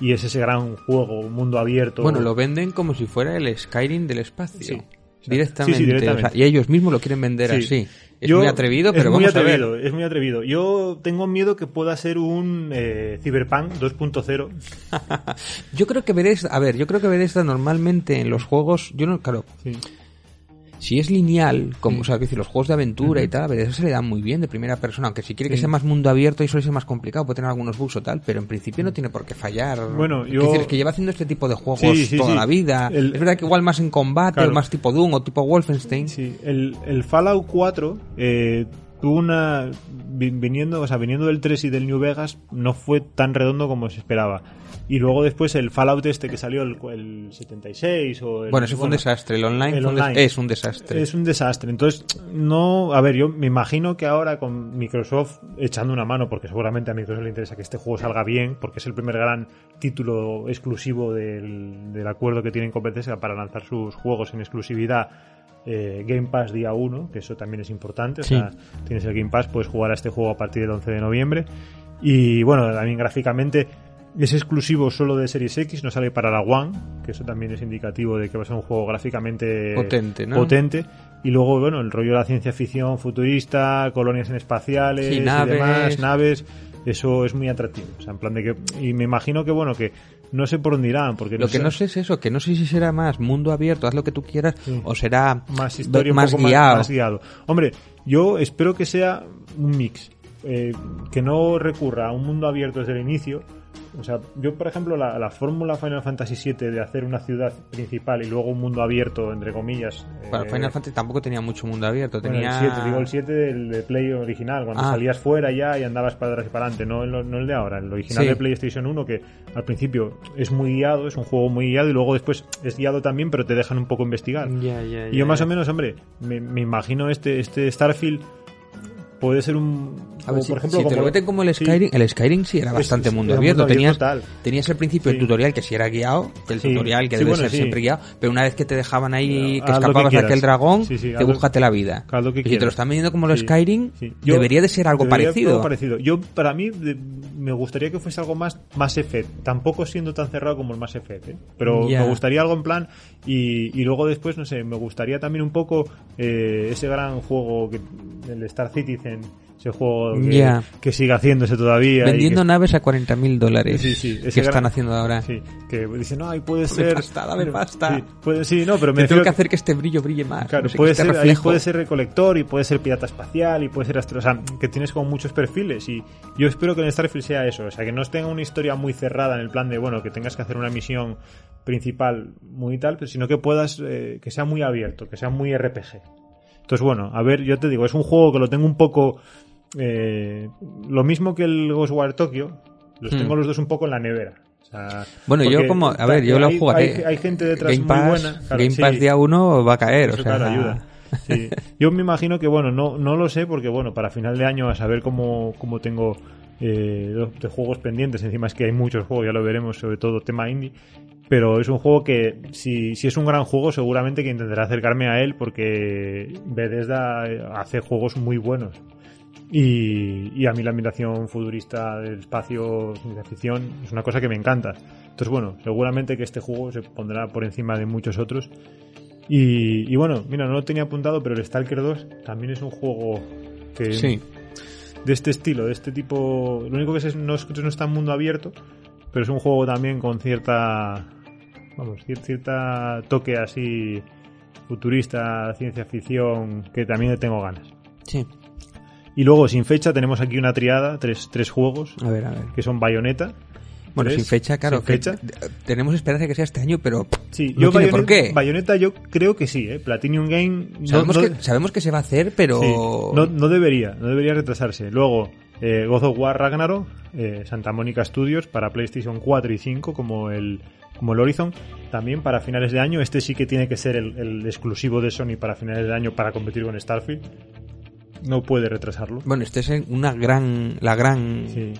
S2: Y es ese gran juego, un mundo abierto.
S1: Bueno, lo venden como si fuera el Skyrim del espacio.
S2: Sí.
S1: Directamente.
S2: Sí, sí, directamente.
S1: o sea, y ellos mismos lo quieren vender
S2: Sí.
S1: así. Es
S2: Yo-
S1: muy atrevido, pero
S2: es muy
S1: vamos
S2: atrevido,
S1: a ver.
S2: Es muy atrevido. Yo tengo miedo que pueda ser un eh, Cyberpunk 2.0. *laughs*
S1: Yo creo que Bethesda, a ver, yo creo que Bethesda normalmente en los juegos, yo no, claro,
S2: Sí.
S1: Si es lineal, como,
S2: Sí.
S1: o sea, decir, los juegos de aventura y tal, a Bethesda se le dan muy bien de primera persona, aunque si quiere que
S2: Sí.
S1: sea más mundo abierto y suele ser más complicado, puede tener algunos bugs o tal, pero en principio no tiene por qué fallar.
S2: Bueno,
S1: Es
S2: yo-
S1: decir, es que lleva haciendo este tipo de juegos
S2: Sí, sí,
S1: toda
S2: sí.
S1: la vida.
S2: El-
S1: Es verdad que igual más en combate,
S2: Claro.
S1: o más tipo Doom o tipo Wolfenstein.
S2: Sí, el, el Fallout 4 eh, tuvo una. vi- Viniendo, o sea, viniendo del 3 y del New Vegas, no fue tan redondo como se esperaba. Y luego después el Fallout este que salió el, el 76 o el,
S1: Bueno, ese fue un desastre. El online,
S2: el
S1: es un desastre.
S2: Es un desastre. Entonces, no. A ver, yo me imagino que ahora con Microsoft echando una mano, porque seguramente a Microsoft le interesa que este juego salga bien, porque es el primer gran título exclusivo del, del acuerdo que tienen con Bethesda para lanzar sus juegos en exclusividad. eh, Game Pass día 1, que eso también es importante. O sea, tienes el Game Pass, puedes jugar a este juego a partir del 11 de noviembre. Y bueno, también gráficamente es exclusivo solo de Series X, no sale para la One, que eso también es indicativo de que va a ser un juego gráficamente
S1: Potente, ¿no?
S2: potente. Y luego, bueno, el rollo de la ciencia ficción futurista, colonias en espaciales
S1: Sí,
S2: y
S1: naves.
S2: demás, naves, eso es muy atractivo. O sea, en plan de que. Y me imagino que, bueno, que no sé por dónde irán, porque
S1: Lo que
S2: sé-
S1: no sé es eso, que no sé si será más mundo abierto, haz lo que tú quieras,
S2: Sí.
S1: o será
S2: más historia, un
S1: más
S2: poco más-
S1: guiado.
S2: Más, guiado. Hombre, yo espero que sea un mix, eh, que no recurra a un mundo abierto desde el inicio. O sea, yo, por ejemplo, la, la fórmula Final Fantasy VII de hacer una ciudad principal y luego un mundo abierto, entre comillas.
S1: Para
S2: eh,
S1: Final Fantasy tampoco tenía mucho mundo abierto,
S2: bueno,
S1: tenía...
S2: el 7, digo el 7 del de Play original, cuando
S1: Ah.
S2: salías fuera ya y andabas para atrás y para adelante, no, no el de ahora, el original
S1: Sí.
S2: de PlayStation 1 que al principio es muy guiado, es un juego muy guiado y luego después es guiado también, pero te dejan un poco investigar. Y yo más o menos, hombre, me, me imagino este, este Starfield puede ser un...
S1: A ver, si,
S2: por ejemplo,
S1: si te
S2: como-
S1: lo meten como el
S2: sí.
S1: Skyrim, el Skyrim sí era bastante
S2: es-
S1: mundo
S2: era
S1: abierto. tenías,
S2: total.
S1: tenías el principio
S2: Sí.
S1: el tutorial que sí era guiado, el tutorial que debe
S2: bueno,
S1: ser siempre guiado, pero una vez que te dejaban ahí, que
S2: Haz lo que
S1: escapabas de aquel dragón, te búscate la vida. y si te lo están vendiendo como el Skyrim.
S2: Yo-
S1: debería de ser algo parecido.
S2: parecido. Yo, para mí, de- me gustaría que fuese algo más Mass Effect. Tampoco siendo tan cerrado como el Mass Effect, ¿eh? Pero me gustaría algo en plan. Y, y luego después, no sé, me gustaría también un poco eh, ese gran juego, que, el Star Citizen, ese juego que,
S1: Ya.
S2: que sigue haciéndose todavía.
S1: Vendiendo
S2: que-
S1: naves a 40 mil dólares.
S2: Sí, sí,
S1: que están haciendo ahora.
S2: Sí, que dicen, no, ahí puede ser.
S1: pasta, dame pasta.
S2: Sí, puede- sí, no, pero me
S1: tengo que hacer que este brillo brille más.
S2: Claro,
S1: no sé, que
S2: puede
S1: este
S2: ser, ahí
S1: reflejo.
S2: puede ser recolector y puede ser pirata espacial y puede ser astro, o sea, que tienes como muchos perfiles y yo espero que en Starfield sea eso, o sea, que no tenga una historia muy cerrada en el plan de, bueno, que tengas que hacer una misión principal muy tal, sino que puedas, eh, que sea muy abierto, que sea muy RPG. Entonces, bueno, a ver, yo te digo, es un juego que lo tengo un poco, eh, lo mismo que el Ghostwire Tokyo, los
S1: Hmm.
S2: tengo los dos un poco en la nevera. O sea,
S1: Bueno, yo como, a ver, yo
S2: hay-
S1: lo jugaré.
S2: Hay, hay gente detrás
S1: Game
S2: muy buena. claro,
S1: Game
S2: sí.
S1: Pass día uno va a caer,
S2: Eso,
S1: o sea,
S2: claro, ayuda. Sí. Yo me imagino que, bueno, no, no lo sé porque, bueno, para final de año a saber cómo, cómo tengo eh, los- de juegos pendientes. Encima es que hay muchos juegos, ya lo veremos, sobre todo tema indie. Pero es un juego que, si, si es un gran juego, seguramente que intentaré acercarme a él porque Bethesda hace juegos muy buenos. Y, y a mí la admiración futurista del espacio, ciencia ficción, es una cosa que me encanta. Entonces, bueno, seguramente que este juego se pondrá por encima de muchos otros. Y, y bueno, mira, no lo tenía apuntado, pero el Stalker 2 también es un juego que
S1: sí.
S2: de este estilo, de este tipo. Lo único que es, no, es, no está en mundo abierto, pero es un juego también con cierta. Vamos, cier- cierta toque así futurista, ciencia ficción, que también le tengo ganas.
S1: Sí.
S2: Y luego, sin fecha, tenemos aquí una triada, tres, tres juegos,
S1: A ver, a ver.
S2: que son Bayonetta.
S1: Bueno,
S2: tres,
S1: sin fecha, claro.
S2: sin fecha.
S1: tenemos esperanza de que sea este año, pero
S2: Sí,
S1: no
S2: yo
S1: tiene por
S2: Bayonetta,
S1: qué.
S2: Bayonetta yo creo que sí, ¿eh? Platinum Game
S1: sabemos,
S2: no-
S1: que, sabemos que se va a hacer, pero...
S2: Sí, no, no debería, no debería retrasarse. Luego, eh, God of War Ragnarok, eh, Santa Mónica Studios para PlayStation 4 y 5 como el, como el Horizon. También para finales de año, este sí que tiene que ser el, el exclusivo de Sony para finales de año para competir con Starfield. No puede retrasarlo.
S1: Bueno, este es una gran... La gran...
S2: Sí.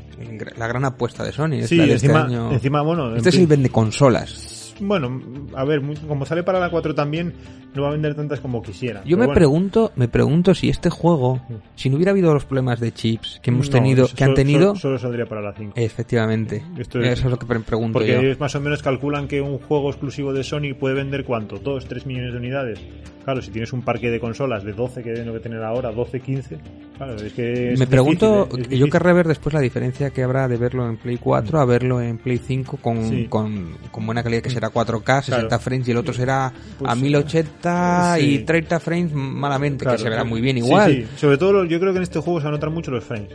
S1: La gran apuesta de Sony. es
S2: Sí,
S1: la de este
S2: encima,
S1: año.
S2: encima, bueno, en
S1: Este es el vende consolas.
S2: bueno, a ver, como sale para la 4 también, no va a vender tantas como quisiera.
S1: Yo me
S2: bueno.
S1: pregunto, me pregunto si este juego, si no hubiera habido los problemas de chips que hemos
S2: No,
S1: tenido, que han tenido,
S2: Solo, solo saldría para la 5.
S1: efectivamente.
S2: Esto
S1: Eso
S2: es-
S1: es lo que pre- pregunto
S2: Porque
S1: yo.
S2: ellos más o menos calculan que un juego exclusivo de Sony puede vender cuánto, 2, 3 millones de unidades. Claro, si tienes un parque de consolas de 12 que deben de tener ahora, 12, 15, claro, es que... es
S1: Me pregunto,
S2: difícil. Es
S1: yo querré ver después la diferencia que habrá de verlo en Play 4 a verlo en Play 5 con,
S2: Sí.
S1: con, con buena calidad, que será 4K, 60
S2: Claro.
S1: frames, y el otro será
S2: Pues,
S1: a 1080 y
S2: sí.
S1: 30 frames malamente,
S2: Claro,
S1: que se verá
S2: claro.
S1: muy bien
S2: Sí,
S1: igual.
S2: sí. Sobre todo, yo creo que en este juego se van a notar mucho los frames.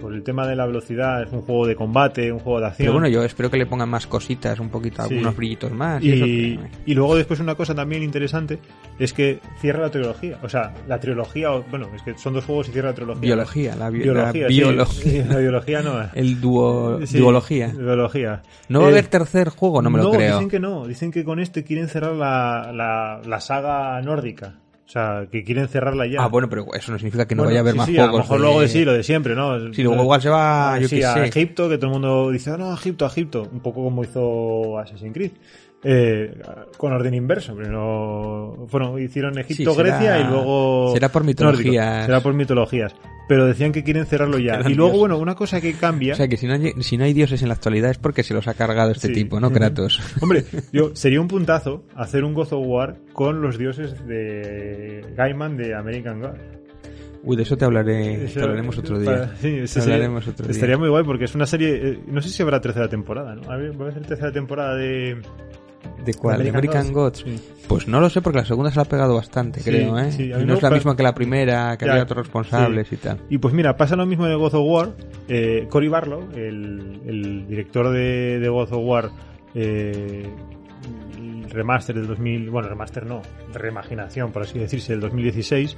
S2: Por el tema de la velocidad, es un juego de combate, un juego de acción.
S1: Pero bueno, yo espero que le pongan más cositas, un poquito,
S2: Sí.
S1: algunos brillitos más. Y,
S2: Y, y luego después una cosa también interesante es que cierra la trilogía. O sea, la trilogía, bueno, es que son dos juegos y cierra la trilogía.
S1: biología, la, bi-
S2: Biología,
S1: la
S2: sí.
S1: biología.
S2: La biología no.
S1: El duo,
S2: Sí,
S1: duología.
S2: Biología.
S1: ¿No va a
S2: Eh,
S1: haber tercer juego? No me lo creo.
S2: dicen que no. Dicen que con este quieren cerrar la, la, la saga nórdica. O sea, que quieren cerrarla ya.
S1: Ah, bueno, pero eso no significa que no
S2: Bueno,
S1: vaya a haber
S2: sí,
S1: más
S2: sí,
S1: juegos.
S2: A lo mejor
S1: de-
S2: luego de sí, lo de siempre, ¿no?
S1: Sí, luego igual se va,
S2: Ah,
S1: yo
S2: sí,
S1: qué
S2: a
S1: sé.
S2: Egipto, que todo el mundo dice, "Ah, no, Egipto, Egipto. Un poco como hizo Assassin's Creed. Eh, con orden inverso. Primero, bueno, hicieron Egipto,
S1: Sí, será-
S2: Grecia y luego.
S1: será por
S2: nórdico.
S1: mitologías.
S2: Será por mitologías. Pero decían que quieren cerrarlo ya.
S1: Eran
S2: Y luego,
S1: dioses.
S2: bueno, una cosa que cambia.
S1: O sea, que si no, hay, si no hay dioses en la actualidad es porque se los ha cargado este
S2: Sí.
S1: tipo, ¿no? Kratos. *laughs*
S2: Hombre, yo, sería un puntazo hacer un God of War con los dioses de Gaiman de American God.
S1: Uy, de eso te hablaré, te hablaremos otro
S2: para-
S1: día.
S2: sí, ese
S1: Te
S2: sería-
S1: hablaremos otro día.
S2: Estaría muy guay porque es una serie. eh, no sé si habrá tercera temporada, ¿no? A ver, ¿Va a hacer tercera temporada de.
S1: ¿De cuál? ¿De
S2: American Gods? Sí.
S1: Pues no lo sé porque la segunda se la ha pegado bastante,
S2: Sí,
S1: creo, ¿eh?
S2: sí,
S1: y no es la misma que la primera, que
S2: Ya,
S1: había otros responsables y tal.
S2: Y pues mira, pasa lo mismo el God of War. Eh, Cory Barlow, el, el director de, de God of War, eh, remaster del 2000, bueno, remaster no, reimaginación, por así decirse, del 2016,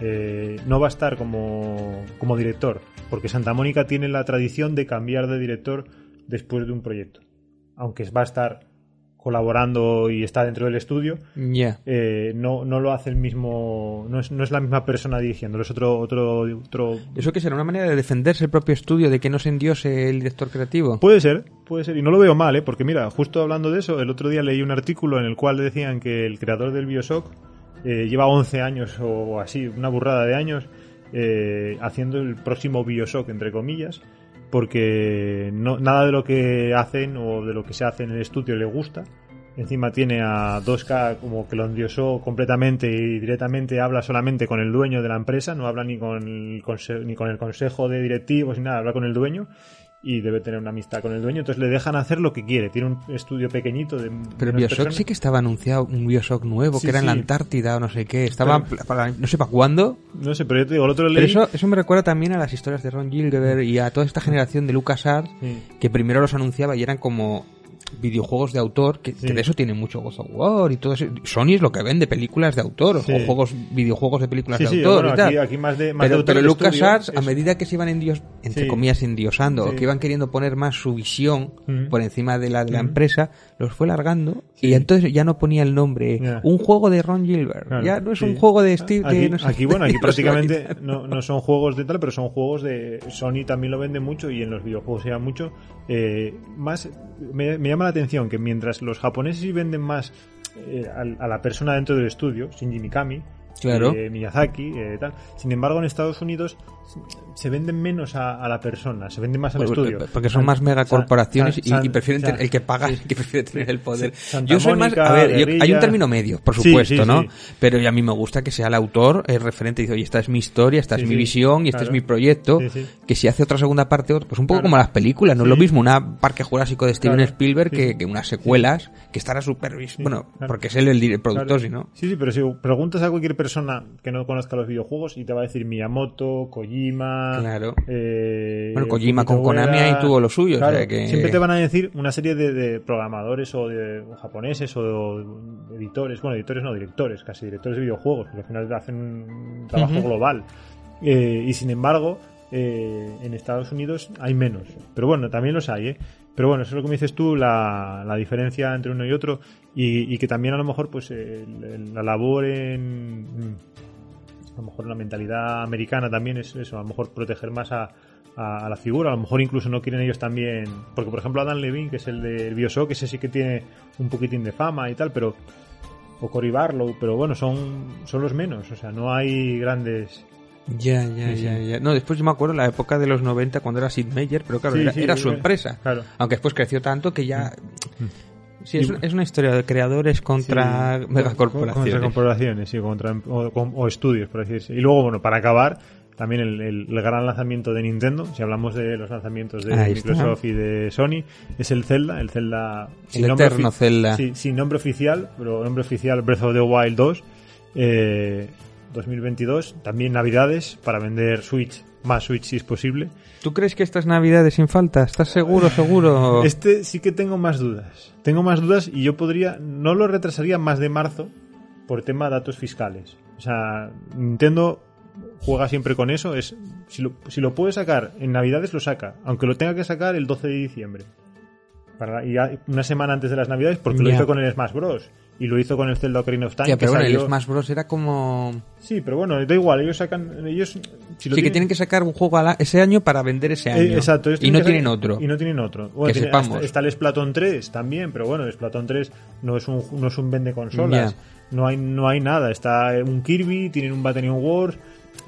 S2: eh, no va a estar como, como director, porque Santa Mónica tiene la tradición de cambiar de director después de un proyecto. Aunque va a estar colaborando y está dentro del estudio, eh, no, no lo hace el mismo, no es, no es la misma persona dirigiéndolo, es otro, otro, otro
S1: ¿Eso que será una manera de defenderse el propio estudio, de que no se endiose el director creativo?
S2: Puede ser, puede ser, y no lo veo mal, ¿eh? porque mira, justo hablando de eso, el otro día leí un artículo en el cual decían que el creador del Bioshock eh, lleva 11 años o así, una burrada de años, eh, haciendo el próximo Bioshock, entre comillas, porque no, nada de lo que hacen o de lo que se hace en el estudio le gusta. Encima tiene a 2K como que lo endiosó completamente y directamente habla solamente con el dueño de la empresa, no habla ni con el, ni con el consejo de directivos ni nada, habla con el dueño y debe tener una amistad con el dueño, entonces le dejan hacer lo que quiere. Tiene un estudio pequeñito de...
S1: Pero Bioshock
S2: personas-
S1: sí que estaba anunciado, un Bioshock nuevo,
S2: Sí,
S1: que era en la. Antártida o no sé qué. Estaba
S2: Pero-
S1: para, no sé para cuándo.
S2: No sé, pero yo te digo, el otro
S1: Pero
S2: leí...
S1: eso, eso me recuerda también a las historias de Ron Gilbert y a toda esta generación de LucasArts
S2: Sí.
S1: que primero los anunciaba y eran como videojuegos de autor, que, de eso tiene mucho God of War y todo eso. Sony es lo que vende, películas de autor,
S2: Sí.
S1: o juegos, videojuegos de películas
S2: Sí,
S1: de autor
S2: bueno,
S1: y tal.
S2: aquí, aquí más de... Más de
S1: pero,
S2: estudio,
S1: a medida que se iban endios, entre comillas, endiosando, que iban queriendo poner más su visión
S2: Mm.
S1: por encima de la de la
S2: Mm.
S1: empresa, los fue largando y entonces ya no ponía el nombre un juego de Ron Gilbert.
S2: Claro,
S1: ya no es un juego de Steve. de
S2: Aquí,
S1: no sé-
S2: aquí, bueno, aquí *laughs* prácticamente no, no son juegos de tal, pero son juegos de Sony también lo vende mucho y en los videojuegos se mucho. Eh, más me, me llama la atención que mientras los japoneses venden más eh, al- a, la persona dentro del estudio, Shinji Mikami,
S1: Claro.
S2: eh, Miyazaki, eh, tal. Sin embargo, en Estados Unidos se venden menos a, a la persona, se venden más al
S1: Porque-
S2: estudio.
S1: Porque son más megacorporaciones
S2: San-
S1: y,
S2: San-
S1: y prefieren
S2: San-
S1: el que paga, el *laughs* que prefiere tener el poder.
S2: Santa
S1: Yo soy más,
S2: Mónica,
S1: a ver, yo- hay un término medio, por
S2: Sí,
S1: supuesto,
S2: sí,
S1: ¿no?
S2: sí.
S1: Pero a mí me gusta que sea el autor, el referente, y dice, oye, esta es mi historia, esta
S2: Sí,
S1: es mi
S2: sí,
S1: visión y este
S2: claro.
S1: es mi proyecto.
S2: Sí, sí.
S1: Que si hace otra segunda parte, pues un poco
S2: Claro.
S1: como las películas, no es lo
S2: Sí.
S1: mismo una Parque Jurásico de Steven
S2: Claro.
S1: Spielberg
S2: Sí,
S1: que,
S2: sí.
S1: que unas secuelas que estará supervis, bueno, porque es él el, el productor, si no.
S2: Sí, sí, pero si preguntas a cualquier persona que no conozca los videojuegos y te va a decir Miyamoto, Kojima.
S1: Claro.
S2: eh,
S1: Bueno, Kojima con
S2: Ueda.
S1: Konami ahí tuvo lo suyo, o
S2: Claro,
S1: sea que-
S2: Siempre te van a decir una serie de, de programadores o de japoneses o de editores, bueno, editores no, directores, casi directores de videojuegos, porque al final hacen un trabajo global. Eh, y sin embargo, eh, en Estados Unidos hay menos. Pero bueno, también los hay, ¿eh? Pero bueno, eso es lo que me dices tú, la, la diferencia entre uno y otro, y, y que también a lo mejor, pues, el- la labor en. A lo mejor la mentalidad americana también es eso, a lo mejor proteger más a, a, a la figura, a lo mejor incluso no quieren ellos también. Porque, por ejemplo, Adam Levine, que es el del Bioshock, ese sí que tiene un poquitín de fama y tal, pero. O Cory Barlow, pero bueno, son, son los menos, o sea, no hay grandes.
S1: Ya, ya,
S2: Sí,
S1: ya,
S2: sí.
S1: ya. No, después yo me acuerdo la época de los 90 cuando era Sid Meier, pero claro,
S2: Sí,
S1: era, era su empresa.
S2: Claro.
S1: Aunque después creció tanto que ya... Sí, es,
S2: Y-
S1: es una historia de creadores contra
S2: Sí,
S1: megacorporaciones.
S2: Contra corporaciones, sí, contra, o, estudios, por así decirlo. Y luego, bueno, para acabar, también el, el- el gran lanzamiento de Nintendo, si hablamos de los lanzamientos de
S1: Ahí está.
S2: Microsoft y de Sony, es el Zelda, el Zelda...
S1: El eterno
S2: ofi-
S1: Zelda.
S2: Sí, sin nombre oficial, pero nombre oficial Breath of the Wild 2, eh, 2022. También Navidades, para vender Switch, más Switch si es posible.
S1: ¿Tú crees que estas navidades sin falta? ¿Estás seguro, seguro?
S2: Este sí que tengo más dudas. Tengo más dudas y yo podría, no lo retrasaría más de marzo por tema de datos fiscales. O sea, Nintendo juega siempre con eso. Es si lo, si lo puede sacar en Navidades lo saca, aunque lo tenga que sacar el 12 de diciembre. Para, y una semana antes de las Navidades porque lo hizo con el Smash Bros. Y lo hizo con el Zelda Ocarina of Time. Que
S1: pero bueno, el
S2: salió-
S1: Smash Bros. era como...
S2: Sí, pero bueno, da igual. Ellos sacan, ellos si lo
S1: Sí, que
S2: tienen-
S1: que sacar un juego a la- ese año para vender ese año.
S2: eh, exacto, ellos
S1: y no
S2: que
S1: tienen
S2: sacar-
S1: otro.
S2: Y no tienen otro. Bueno,
S1: Que sepamos.
S2: Está, el Splatoon 3 también, pero bueno, el Splatoon 3 no es un, no es un vende consolas. No hay, no hay nada. Está un Kirby, tienen un Battle Wars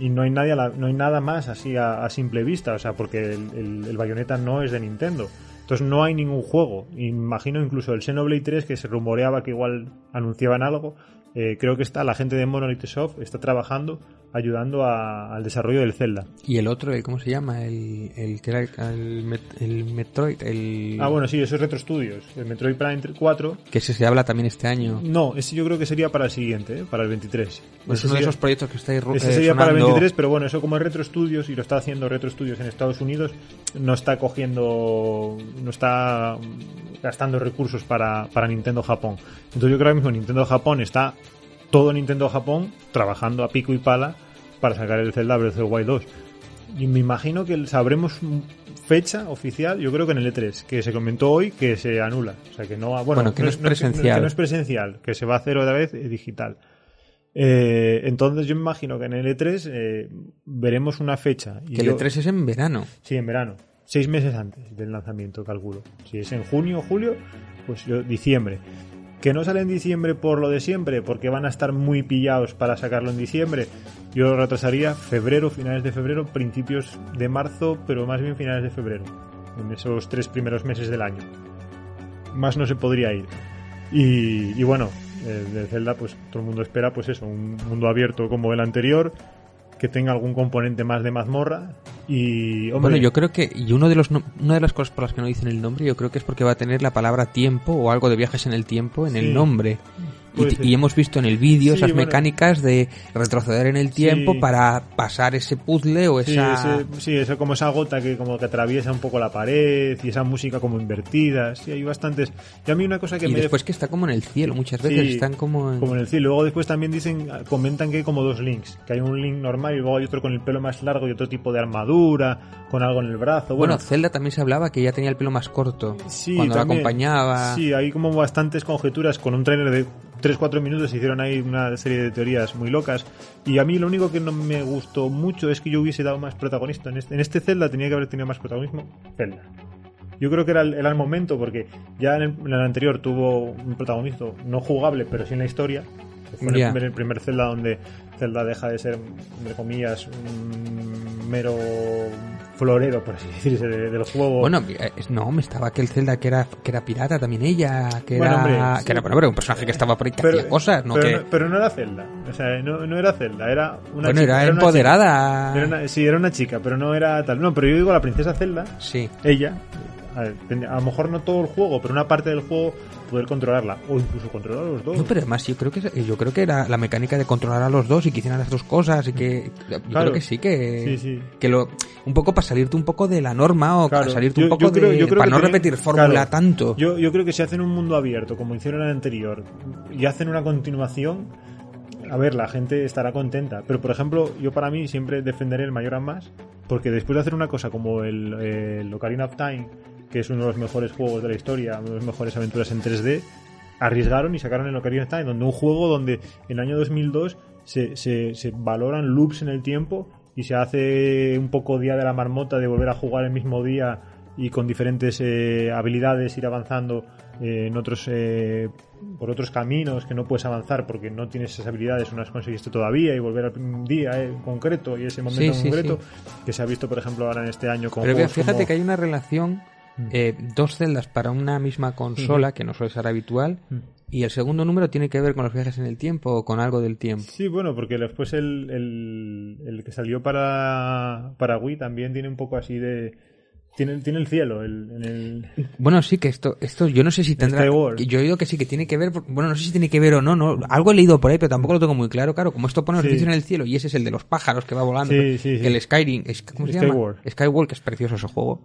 S2: y no hay, nadie a la- no hay nada más así a, a simple vista. O sea, porque el, el, el Bayonetta no es de Nintendo. Entonces no hay ningún juego. Imagino incluso el Xenoblade 3 que se rumoreaba que igual anunciaban algo. Eh, creo que está la gente de Monolith Soft está trabajando ayudando a- al desarrollo del Zelda.
S1: Y el otro, el, ¿cómo se llama? El, el el, el Metroid, el...
S2: Ah, bueno, sí, eso es Retro Studios. El Metroid Prime 4.
S1: Que ese se habla también este año.
S2: No, ese yo creo que sería para el siguiente, ¿eh? para el 23.
S1: Pues
S2: Ese
S1: uno de esos proyectos que estáis
S2: Ese
S1: eh,
S2: sería para el
S1: sonando.
S2: 23, pero bueno, eso como es Retro Studios y lo está haciendo Retro Studios en Estados Unidos, no está cogiendo, no está gastando recursos para, para Nintendo Japón. Entonces yo creo que ahora mismo Nintendo Japón está, todo Nintendo Japón, trabajando a pico y pala para sacar el Zelda Breath of the Wild 2. Y me imagino que sabremos fecha oficial, yo creo que en el E3, que se comentó hoy que se anula. O sea, que no, bueno,
S1: Bueno, que no es presencial.
S2: que no es presencial, que se va a hacer otra vez eh, digital. Eh, entonces yo me imagino que en el E3 eh, veremos una fecha. Y
S1: Que el
S2: yo-
S1: E3 es en verano.
S2: Sí, en verano. Seis meses antes del lanzamiento, calculo. Si es en junio o julio, pues yo, diciembre. Que no sale en diciembre por lo de siempre, porque van a estar muy pillados para sacarlo en diciembre. Yo lo retrasaría febrero, finales de febrero, principios de marzo, pero más bien finales de febrero. En esos tres primeros meses del año. Más no se podría ir. Y, bueno, el de Zelda, pues todo el mundo espera, pues eso, un mundo abierto como el anterior, que tenga algún componente más de mazmorra. Y, hombre,
S1: Bueno, yo creo que, y uno de los una de las cosas por las que no dicen el nombre, yo creo que es porque va a tener la palabra tiempo o algo de viajes en el tiempo en
S2: Sí.
S1: el nombre. Y, y hemos visto en el vídeo
S2: Sí,
S1: esas
S2: bueno.
S1: mecánicas de retroceder en el tiempo
S2: Sí.
S1: para pasar ese puzzle o
S2: Sí,
S1: esa...
S2: ese- sí, eso como esa gota que como que atraviesa un poco la pared y esa música como invertida. Sí, hay bastantes. Y a mí una cosa que
S1: y
S2: me
S1: después que está como en el cielo, muchas veces
S2: Sí,
S1: están como en...
S2: como en el cielo. Luego después también dicen, comentan que hay como dos links, que hay un link normal y luego hay otro con el pelo más largo y otro tipo de armadura, con algo en el brazo.
S1: Bueno,
S2: Bueno,
S1: Zelda también se hablaba que ya tenía el pelo más corto
S2: sí,
S1: cuando la
S2: también.
S1: acompañaba.
S2: Sí, hay como bastantes conjeturas con un trailer de 3-4 minutos, se hicieron ahí una serie de teorías muy locas. Y a mí lo único que no me gustó mucho es que yo hubiese dado más protagonista. En este, en este Zelda tenía que haber tenido más protagonismo Zelda. Yo creo que era el, era el momento porque ya en el, en el anterior tuvo un protagonista no jugable, pero sí en la historia. Fue el primer- el primer Zelda donde Zelda deja de ser, entre comillas, un mero florero, por así *laughs* decirse, de- del juego.
S1: Bueno, eh, no, me estaba aquel Zelda que era, que era pirata también ella, que
S2: Bueno,
S1: era,
S2: hombre, sí.
S1: que era bueno, pero un personaje que estaba por ahí que hacía cosas, no
S2: pero,
S1: que...
S2: no, pero no era Zelda. O sea, no, no era Zelda, era una
S1: bueno,
S2: chica.
S1: era
S2: una
S1: empoderada.
S2: chica. Era una- sí, era una chica, pero no era tal. No, pero yo digo la princesa Zelda,
S1: Sí.
S2: ella, a, ver, a lo mejor no todo el juego, pero una parte del juego poder controlarla o incluso controlar a los dos.
S1: No, pero además yo creo que yo creo que era la mecánica de controlar a los dos y que hicieran las dos cosas y que yo
S2: Claro.
S1: creo que sí que
S2: Sí, sí.
S1: que lo un poco para salirte un poco de la norma o
S2: Claro,
S1: para salirte
S2: yo-
S1: un poco
S2: yo creo-
S1: de para no
S2: tienen-
S1: repetir fórmula
S2: claro,
S1: tanto.
S2: Yo, yo creo que si hacen un mundo abierto, como hicieron en el anterior, y hacen una continuación, a ver, la gente estará contenta. Pero, por ejemplo, yo para mí siempre defenderé el Mayor más, porque después de hacer una cosa como el, eh, el Ocarina of Time, que es uno de los mejores juegos de la historia, una de las mejores aventuras en 3D, arriesgaron y sacaron el Ocarina of Time, donde un juego donde en el año 2002 se, se, se valoran loops en el tiempo y se hace un poco día de la marmota de volver a jugar el mismo día y con diferentes eh, habilidades ir avanzando eh, en otros eh, por otros caminos que no puedes avanzar porque no tienes esas habilidades, no las conseguiste todavía y volver al día eh, en concreto y ese momento
S1: Sí,
S2: en
S1: sí,
S2: concreto que se ha visto por ejemplo ahora en este año con
S1: Pero
S2: juegos
S1: fíjate
S2: como-
S1: que hay una relación eh, dos celdas para una misma consola que no suele ser habitual y el segundo número tiene que ver con los viajes en el tiempo o con algo del tiempo.
S2: Sí, bueno, porque después el, el, el que salió para, para Wii también tiene un poco así de... Tiene, tiene el cielo el, en el...
S1: Bueno, sí que esto, esto yo no sé si tendrá. Yo he oído que sí que tiene que ver. Bueno, no sé si tiene que ver o no, no. Algo he leído por ahí, pero tampoco lo tengo muy claro. Claro, como esto pone los
S2: Sí.
S1: en el cielo y ese es el de los pájaros que va volando.
S2: Sí, sí, sí.
S1: El Skyrim, es- ¿cómo se
S2: Skyward.
S1: llama? Skyward, que es precioso ese juego.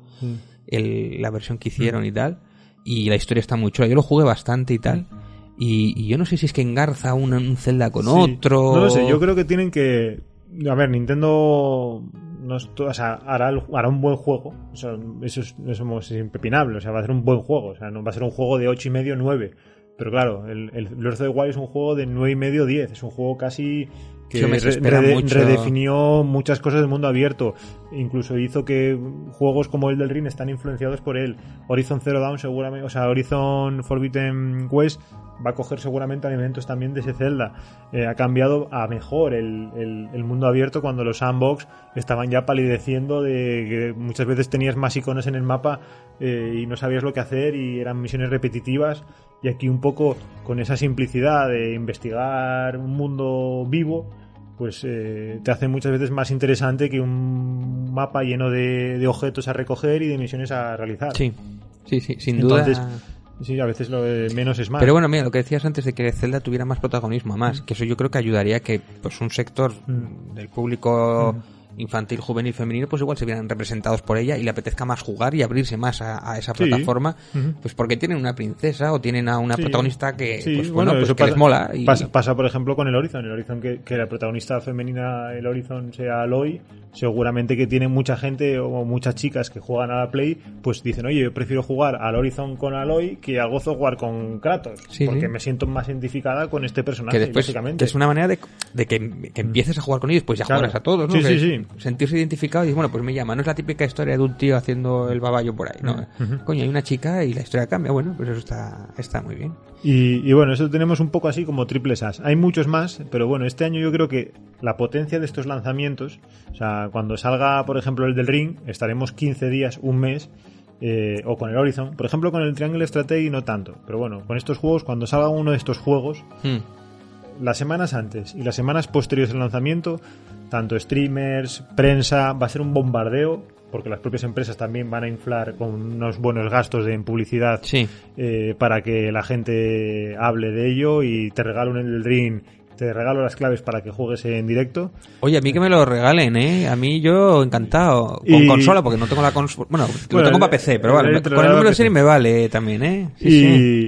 S1: El, la versión que hicieron y tal. Y la historia está muy chula. Yo lo jugué bastante y tal. Y, y yo no sé si es que engarza un, un Zelda con
S2: Sí.
S1: otro.
S2: No lo sé, yo creo que tienen que... A ver, Nintendo no o sea, hará, el- hará un buen juego. O sea, eso es, eso es impepinable. O sea, va a ser un buen juego. O sea, no va a ser un juego de 8 y medio, 9. Pero claro, el, el Breath of the Wild es un juego de 9 y medio, 10. Es un juego casi que re-
S1: mucho.
S2: redefinió muchas cosas del mundo abierto. Incluso hizo que juegos como el del Ring están influenciados por él. Horizon Zero Dawn seguramente, o sea, Horizon Forbidden West va a coger seguramente elementos también de ese Zelda. Eh, ha cambiado a mejor el, el- el mundo abierto cuando los sandbox estaban ya palideciendo de que muchas veces tenías más iconos en el mapa eh, y no sabías lo que hacer y eran misiones repetitivas y aquí un poco con esa simplicidad de investigar un mundo vivo pues eh, te hace muchas veces más interesante que un mapa lleno de, de objetos a recoger y de misiones a realizar.
S1: Sí, sí, sí, sin
S2: Entonces,
S1: duda.
S2: Sí, a veces lo de menos es más.
S1: Pero bueno, mira, lo que decías antes de que Zelda tuviera más protagonismo, más,
S2: Mm.
S1: que eso yo creo que ayudaría a que pues un sector del público
S2: Mm.
S1: Infantil, juvenil, femenino, pues igual se vieran representados por ella y le apetezca más jugar y abrirse más a, a esa
S2: Sí.
S1: plataforma, pues porque tienen una princesa o tienen a una
S2: Sí.
S1: protagonista que,
S2: Sí,
S1: pues bueno, pues les
S2: pasa-
S1: mola. Y,
S2: Pasa, pasa, por ejemplo, con el Horizon. El Horizon, que, que la protagonista femenina del Horizon sea Aloy, seguramente que tiene mucha gente o muchas chicas que juegan a la Play, pues dicen, oye, yo prefiero jugar al Horizon con Aloy que a Gozo jugar con Kratos, porque me siento más identificada con este personaje,
S1: que después
S2: lógicamente.
S1: que es una manera de, de que, que empieces a jugar con ellos, pues ya
S2: Claro.
S1: juegas a todos, ¿no?
S2: Sí, sí, sí.
S1: Sentirse identificado y bueno, pues me llama. No es la típica historia de un tío haciendo el baballo por ahí, ¿no? Coño, hay una chica y la historia cambia. Bueno, pues eso está, está muy bien.
S2: Y, y bueno, eso tenemos un poco así como triples as. Hay muchos más, pero bueno, este año yo creo que la potencia de estos lanzamientos, o sea, cuando salga, por ejemplo, el del Ring, estaremos 15 días, un mes, eh, o con el Horizon. Por ejemplo, con el Triangle Strategy no tanto, pero bueno, con estos juegos, cuando salga uno de estos juegos,
S1: Hmm.
S2: Las semanas antes y las semanas posteriores al lanzamiento, tanto streamers, prensa, va a ser un bombardeo, porque las propias empresas también van a inflar con unos buenos gastos de, en publicidad
S1: Sí.
S2: eh, para que la gente hable de ello y te regalo un el Ring, te regalo las claves para que juegues en directo.
S1: Oye, a mí que me lo regalen, ¿eh? A mí yo encantado. Con
S2: Y-
S1: consola, porque no tengo la consola. Bueno,
S2: Bueno,
S1: lo tengo para
S2: el-
S1: PC, pero vale.
S2: el-
S1: Con
S2: el-
S1: número de serie me vale también, ¿eh? Sí,
S2: y,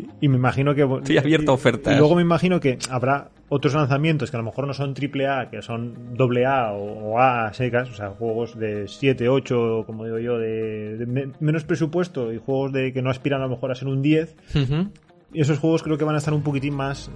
S1: sí.
S2: y me imagino que...
S1: Estoy abierto a ofertas.
S2: Y luego me imagino que habrá otros lanzamientos que a lo mejor no son triple A, que son doble A o, A secas, o sea, juegos de 7, 8, como digo yo, de, de me- menos presupuesto y juegos de que no aspiran a lo mejor a ser un 10.
S1: Ujú.
S2: Y esos juegos creo que van a estar un poquitín más...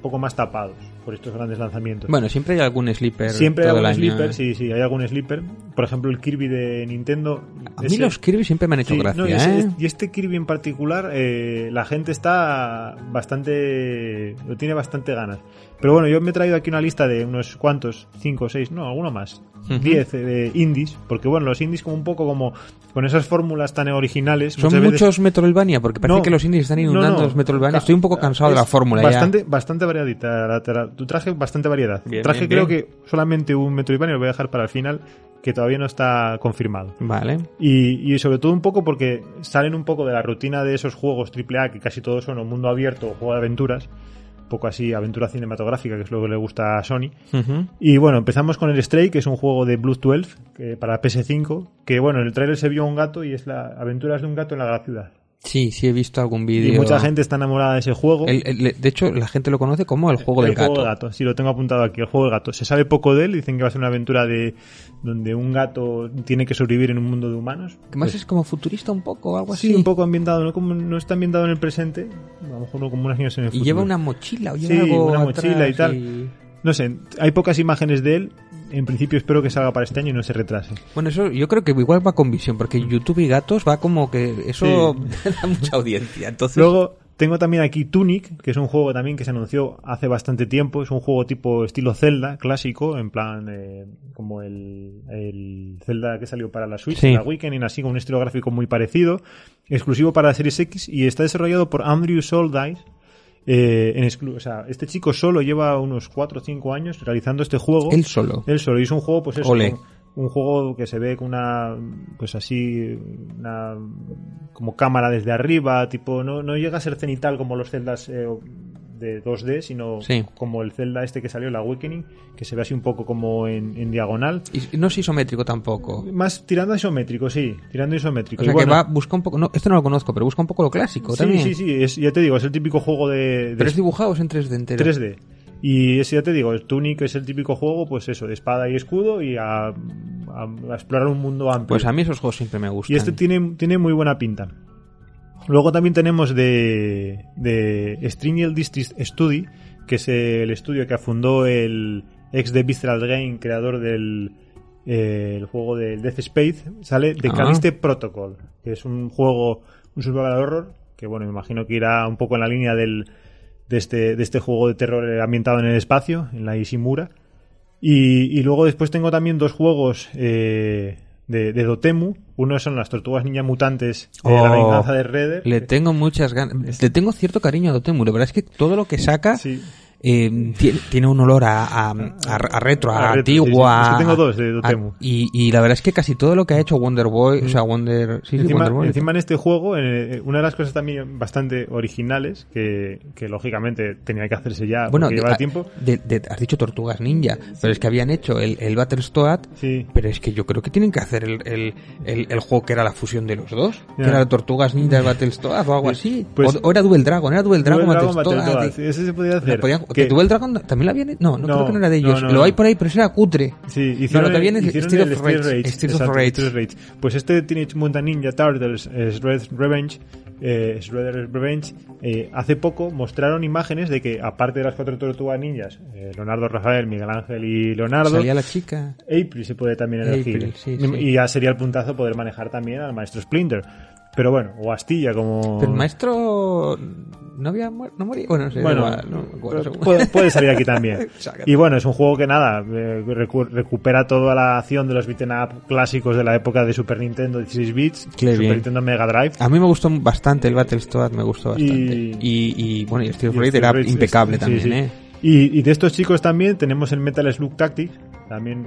S2: un poco más tapados por estos grandes lanzamientos.
S1: Bueno, siempre hay algún sleeper
S2: Siempre hay algún
S1: año,
S2: sleeper,
S1: ¿eh?
S2: sí, sí, hay algún sleeper. Por ejemplo, el Kirby de Nintendo.
S1: A mí los Kirby siempre me han hecho
S2: Sí,
S1: gracia,
S2: no, y, ese-
S1: ¿eh?
S2: y este Kirby en particular, eh, la gente está bastante. lo tiene bastante ganas. Pero bueno, yo me he traído aquí una lista de unos cuantos, 5 o 6, no, alguno más.
S1: Ujú.
S2: 10 eh, indies, porque bueno, los indies como un poco como con esas fórmulas tan originales.
S1: Son
S2: muchas veces-
S1: muchos Metroidvania, porque parece
S2: No,
S1: que los indies están inundando
S2: no, no.
S1: los Metroidvania. Estoy un poco cansado de la fórmula ya.
S2: Bastante, bastante variadita. Tu traje bastante variedad.
S1: Bien,
S2: traje
S1: bien,
S2: creo
S1: bien.
S2: que solamente un Metroidvania lo voy a dejar para el final, que todavía no está confirmado.
S1: Vale.
S2: Y, y sobre todo un poco porque salen un poco de la rutina de esos juegos AAA, que casi todos son un mundo abierto o juego de aventuras, un poco así aventura cinematográfica, que es lo que le gusta a Sony. Y bueno, empezamos con el Stray, que es un juego de Blue 12 que, para PS5, que bueno, en el trailer se vio un gato y es la aventuras de un gato en la gran ciudad.
S1: Sí, sí he visto algún
S2: Y
S1: vídeo.
S2: mucha gente está enamorada de ese juego.
S1: El- el- de hecho, la gente lo conoce como el juego del
S2: El juego
S1: gato.
S2: del gato, sí, lo tengo apuntado aquí, el juego del gato. Se sabe poco de él, dicen que va a ser una aventura de donde un gato tiene que sobrevivir en un mundo de humanos.
S1: Que más
S2: Pues,
S1: es como futurista un poco o algo así.
S2: sí, un poco ambientado, no, como, no está ambientado en el presente, a lo mejor no como unos años en el
S1: Y
S2: futuro.
S1: lleva una mochila o lleva
S2: Sí,
S1: algo
S2: una mochila y tal. No sé, hay pocas imágenes de él. En principio espero que salga para este año y no se retrase.
S1: Bueno, eso yo creo que igual va con visión, porque YouTube y gatos va como que eso *laughs* da mucha audiencia. Entonces,
S2: Luego tengo también aquí Tunic, que es un juego también que se anunció hace bastante tiempo. Es un juego tipo estilo Zelda, clásico, en plan eh, como el, el Zelda que salió para la Switch,
S1: Sí.
S2: la Weekend, así con un estilo gráfico muy parecido, exclusivo para la Series X y está desarrollado por Andrew Soldice. Eh, en exclu- o sea, este chico solo lleva unos 4 o 5 años realizando este juego.
S1: él solo.
S2: Él solo. Y es un juego, pues eso,
S1: Ole.
S2: con- un juego que se ve con una, pues así, una, como cámara desde arriba, tipo, no, no llega a ser cenital como los celdas eh, de 2D, sino
S1: Sí.
S2: como el Zelda este que salió, el Awakening, que se ve así un poco como en, en diagonal.
S1: Y no es isométrico tampoco.
S2: Más tirando a isométrico, sí, tirando a isométrico.
S1: O sea
S2: Y
S1: que
S2: bueno,
S1: va, busca un poco. No, este no lo conozco, pero busca un poco lo clásico
S2: sí,
S1: también.
S2: sí, sí, es- ya te digo, es el típico juego de, de
S1: Pero es dibujado o es en 3D entero.
S2: 3D. Y ese ya te digo, el Tunic es el típico juego, pues eso, de espada y escudo y a, a- a explorar un mundo amplio.
S1: Pues a mí esos juegos siempre me gustan.
S2: Y este tiene, tiene muy buena pinta. Luego también tenemos de, de Stringiel District Study, que es el estudio que fundó el ex de Visceral Game, creador del eh, el juego de Death Space, sale de
S1: Ah.
S2: Caliste Protocol, que es un juego, un survival horror, que bueno, me imagino que irá un poco en la línea del, de, este, de este juego de terror ambientado en el espacio, en la Ishimura. Y, y luego después tengo también dos juegos eh, de, de Dotemu. Uno son las tortugas ninja mutantes de la
S1: Oh,
S2: venganza de Redder.
S1: Le tengo muchas ganas. Le tengo cierto cariño a Dotemu. La verdad es que todo lo que saca
S2: Sí.
S1: Eh, tiene, tiene un olor a, a, a- a retro, a,
S2: A retro, sí, sí.
S1: antigua.
S2: Es que tengo dos de Dotemu.
S1: y, y la verdad es que casi todo lo que ha hecho Wonder Boy, o sea, Wonder. Sí,
S2: encima,
S1: Wonder Boy.
S2: encima en este juego, eh, una de las cosas también bastante originales, que, que lógicamente tenía que hacerse ya
S1: bueno,
S2: porque
S1: de-
S2: lleva tiempo.
S1: de- de- has dicho Tortugas Ninja, pero es que habían hecho el, el Battletoad,
S2: Sí.
S1: pero es que yo creo que tienen que hacer el, el, el, el juego que era la fusión de los dos, que era Tortugas Ninja Battletoad o algo así.
S2: Pues-
S1: o, o era Double Dragon, era Double Dragon,
S2: Double Dragon.
S1: Battletoad,
S2: sí, ese se podía hacer.
S1: Podían-
S2: Que-
S1: que Double Dragon también la habían no, no,
S2: No,
S1: creo que no era de
S2: no,
S1: ellos.
S2: no,
S1: lo
S2: no.
S1: hay por ahí, pero ese era cutre.
S2: Sí,
S1: No,
S2: hicieron
S1: lo que
S2: el-
S1: viene es
S2: hicieron
S1: Street
S2: el
S1: of Rage.
S2: Rage,
S1: Street of Rage.
S2: Street of Rage. Pues este Teenage Mutant Ninja Turtles Shredder's Revenge, eh, Shredder's Revenge, eh, hace poco mostraron imágenes de que, aparte de las cuatro tortugas ninjas, eh, Leonardo, Rafael, Miguel Ángel y Leonardo,
S1: Salía la chica.
S2: April se puede también elegir.
S1: April, sí,
S2: y,
S1: sí.
S2: y ya sería el puntazo poder manejar también al maestro Splinter. Pero bueno, o Astilla como...
S1: Pero el maestro no había muer- no moría. Bueno, no sé,
S2: Bueno,
S1: igual, no
S2: puede, puede salir aquí también. *laughs* Y bueno, es un juego que nada, eh, recu- recupera toda la acción de los beaten up clásicos de la época de Super Nintendo 16 bits,
S1: Qué
S2: Super
S1: bien.
S2: Nintendo Mega Drive.
S1: A mí me gustó bastante el Battletoad, me gustó bastante.
S2: Y-
S1: Y, y, bueno, y
S2: Y
S1: Rage
S2: Street
S1: era impecable también,
S2: sí.
S1: ¿eh?
S2: Y, y de estos chicos también tenemos el Metal Slug Tactics, también...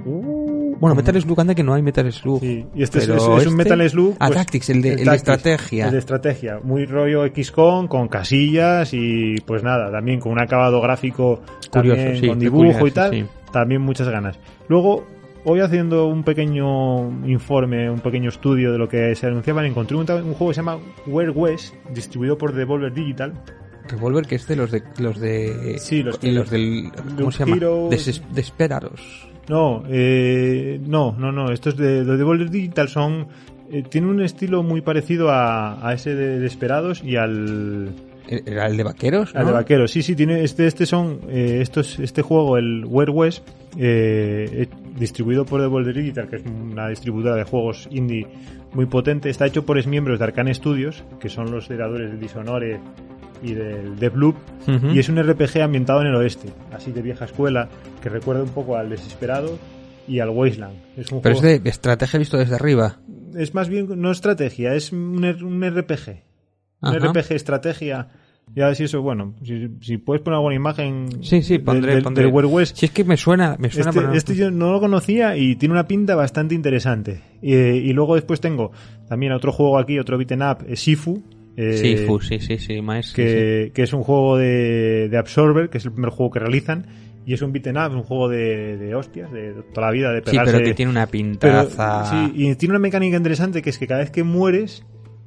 S1: Bueno, Metal Slug anda que no hay Metal Slug.
S2: Sí, y este es, un
S1: este-
S2: Metal Slug.
S1: Ah,
S2: pues,
S1: Tactics, el de, el
S2: Tactics,
S1: estrategia.
S2: El de estrategia. Muy rollo XCOM, con casillas y pues nada, también con un acabado gráfico
S1: Curioso,
S2: también
S1: sí,
S2: con dibujo y tal.
S1: sí.
S2: También muchas ganas. Luego, hoy haciendo un pequeño informe, un pequeño estudio de lo que se anunciaban, encontré un, un juego que se llama Where West, distribuido por Devolver Digital.
S1: Revolver, que es de los de los de
S2: Sí, los
S1: los del ¿cómo se llama? Des- Desperados.
S2: No, eh, no, no, no. Estos de, de Devolver Digital son. eh, tiene un estilo muy parecido a, a ese de Desperados y al,
S1: Era el de vaqueros, ¿no?
S2: al de Vaqueros. Sí, sí, tiene este, este son eh, estos, este juego, el Where West, eh, eh, distribuido por Devolver Digital, que es una distribuidora de juegos indie muy potente. Está hecho por miembros de Arcane Studios, que son los creadores de Dishonored y del Deathloop,
S1: Ujú.
S2: y es un RPG ambientado en el oeste, así de vieja escuela, que recuerda un poco al Desesperado y al Wasteland. Es un
S1: Pero es de estrategia visto desde arriba.
S2: es más bien no estrategia, es un, un RPG. Un. RPG estrategia. Ya si eso, bueno, si, si puedes poner alguna imagen
S1: Sí, sí, pondré,
S2: del,
S1: pondré.
S2: del West.
S1: Si es que me suena, me suena
S2: Este, este yo no lo conocía y tiene una pinta bastante interesante. Y, y luego después tengo también otro juego aquí, otro beaten up, Sifu. Eh,
S1: Sí, fu, sí, sí, sí, más. sí,
S2: que, es un juego de, de Absorber, que es el primer juego que realizan. Y es un beaten up, un juego de, de hostias, de toda la vida, de
S1: sí. Sí,
S2: pegarse.
S1: pero que tiene una
S2: Pero,
S1: pintaza.
S2: sí, y tiene una mecánica interesante que es que cada vez que mueres,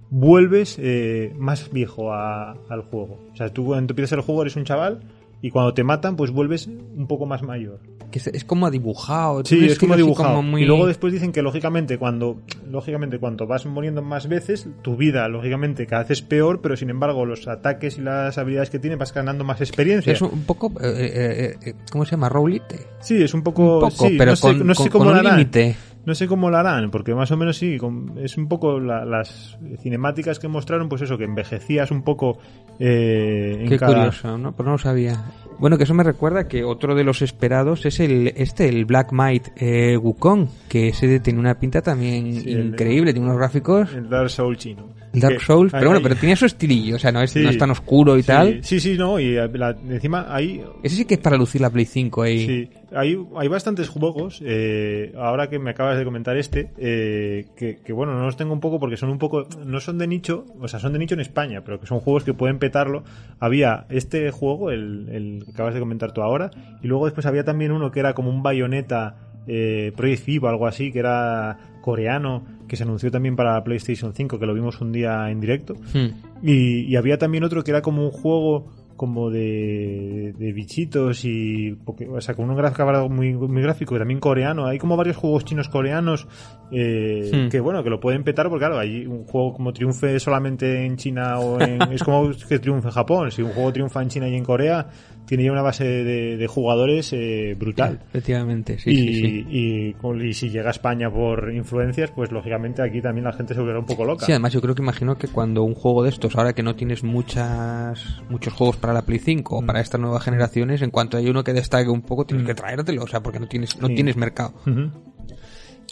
S2: vuelves eh, más viejo a- al juego. O sea, tú cuando empiezas el juego eres un chaval y cuando te matan, pues vuelves un poco más mayor.
S1: Que es, es como dibujado.
S2: Sí,
S1: tiene
S2: es como dibujado.
S1: como muy-
S2: Y luego después dicen que lógicamente cuando lógicamente cuando vas muriendo más veces, tu vida lógicamente cada vez es peor, pero sin embargo los ataques y las habilidades que tienes vas ganando más experiencia.
S1: Es un poco. eh, eh, eh, ¿Cómo se llama? Roulite.
S2: Sí, es un poco,
S1: Un poco,
S2: sí,
S1: pero
S2: no sé,
S1: con,
S2: no sé
S1: con-
S2: cómo
S1: con un límite.
S2: No sé cómo lo harán, porque más o menos sí, es un poco la- las cinemáticas que mostraron, pues eso, que envejecías un poco eh, en
S1: Qué
S2: cada...
S1: curioso, ¿no? Pero no lo sabía. Bueno, que eso me recuerda que otro de los esperados es el este, el Black Might eh, Wukong, que ese tiene una pinta también
S2: Sí, el-
S1: increíble, tiene unos gráficos
S2: El Dark Soul chino.
S1: Dark Souls, pero bueno, pero tenía su estilillo, o sea, no es,
S2: Sí.
S1: no es tan oscuro y
S2: sí,
S1: tal.
S2: Sí, sí, no, y eh, la- encima ahí
S1: Ese sí que es para lucir la Play 5 ahí.
S2: Sí, hay, hay bastantes juegos, eh, ahora que me acabas de comentar este, eh, que, que, bueno, no los tengo un poco porque son un poco, no son de nicho, o sea, son de nicho en España, pero que son juegos que pueden petarlo. Había este juego, el, el que acabas de comentar tú ahora, y luego después había también uno que era como un bayoneta eh, Project Eve o algo así, que era coreano, que se anunció también para la PlayStation 5, que lo vimos un día en directo.
S1: Hmm.
S2: Y, y había también otro que era como un juego como de, de bichitos y porque- o sea con un gráfico muy, muy gráfico y también coreano hay como varios juegos chinos coreanos eh,
S1: Hmm.
S2: que bueno que lo pueden petar porque claro hay un juego como triunfe solamente en China o en es como que triunfe en Japón si un juego triunfa en China y en Corea tiene ya una base de, de jugadores eh, brutal
S1: Efectivamente, sí,
S2: y,
S1: sí, sí.
S2: Y, con- y si llega a España por influencias pues lógicamente aquí también la gente se volverá un poco loca
S1: Sí, además yo creo que imagino que cuando un juego de estos, ahora que no tienes muchas muchos juegos para la Play 5 o
S2: Mm.
S1: para estas nuevas generaciones, en cuanto hay uno que destaque un poco, tienes que traértelo, o sea, porque no tienes no
S2: Sí.
S1: tienes mercado.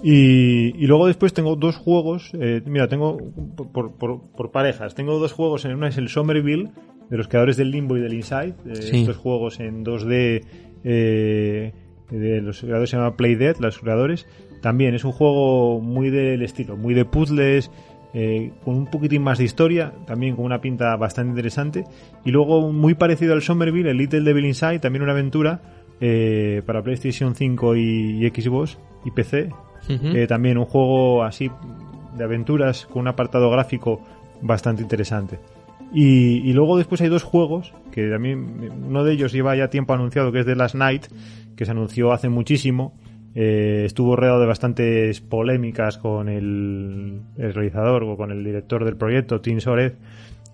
S2: Y luego después tengo dos juegos, eh, mira, tengo por, por, por parejas, tengo dos juegos, en una es el Somerville, de los creadores del Limbo y del Inside, eh,
S1: Sí.
S2: estos juegos en 2D eh, de los creadores se llama Playdead, los creadores, también es un juego muy del estilo, muy de puzzles, eh, con un poquitín más de historia, también con una pinta bastante interesante, y luego muy parecido al Somerville, el Little Devil Inside, también una aventura eh, para PlayStation 5 y, y Xbox y PC, eh, también un juego así de aventuras con un apartado gráfico bastante interesante. Y, y luego después hay dos juegos que también uno de ellos lleva ya tiempo anunciado que es The Last Night que se anunció hace muchísimo Eh, estuvo rodeado de bastantes polémicas con el, el realizador o con el director del proyecto Tim Sored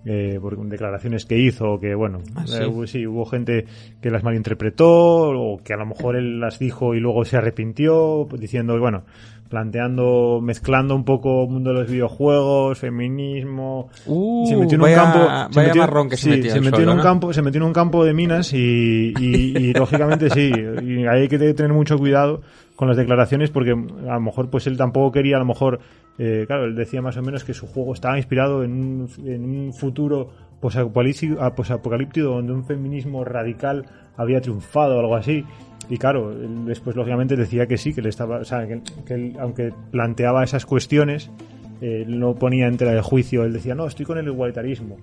S2: eh, por declaraciones que hizo que bueno
S1: Ah, sí.
S2: eh, hubo- sí, hubo gente que las malinterpretó o que a lo mejor él las dijo y luego se arrepintió diciendo bueno planteando mezclando un poco el mundo de los videojuegos feminismo
S1: Uh,
S2: se metió en
S1: vaya-
S2: un campo se metió,
S1: marrón que se
S2: sí,
S1: metía
S2: se
S1: el
S2: metió
S1: solo,
S2: en un
S1: ¿no?
S2: campo se metió en un campo de minas y, y- y, *laughs* lógicamente sí y hay que tener mucho cuidado con las declaraciones porque a lo mejor pues él tampoco quería a lo mejor eh, claro él decía más o menos que su juego estaba inspirado en un, en un futuro ah, posapocalíptico donde un feminismo radical había triunfado o algo así y claro, después lógicamente decía que sí, que le estaba, o sea, que, él, aunque planteaba esas cuestiones, eh, no ponía en tela de juicio, él decía, no, estoy con el igualitarismo.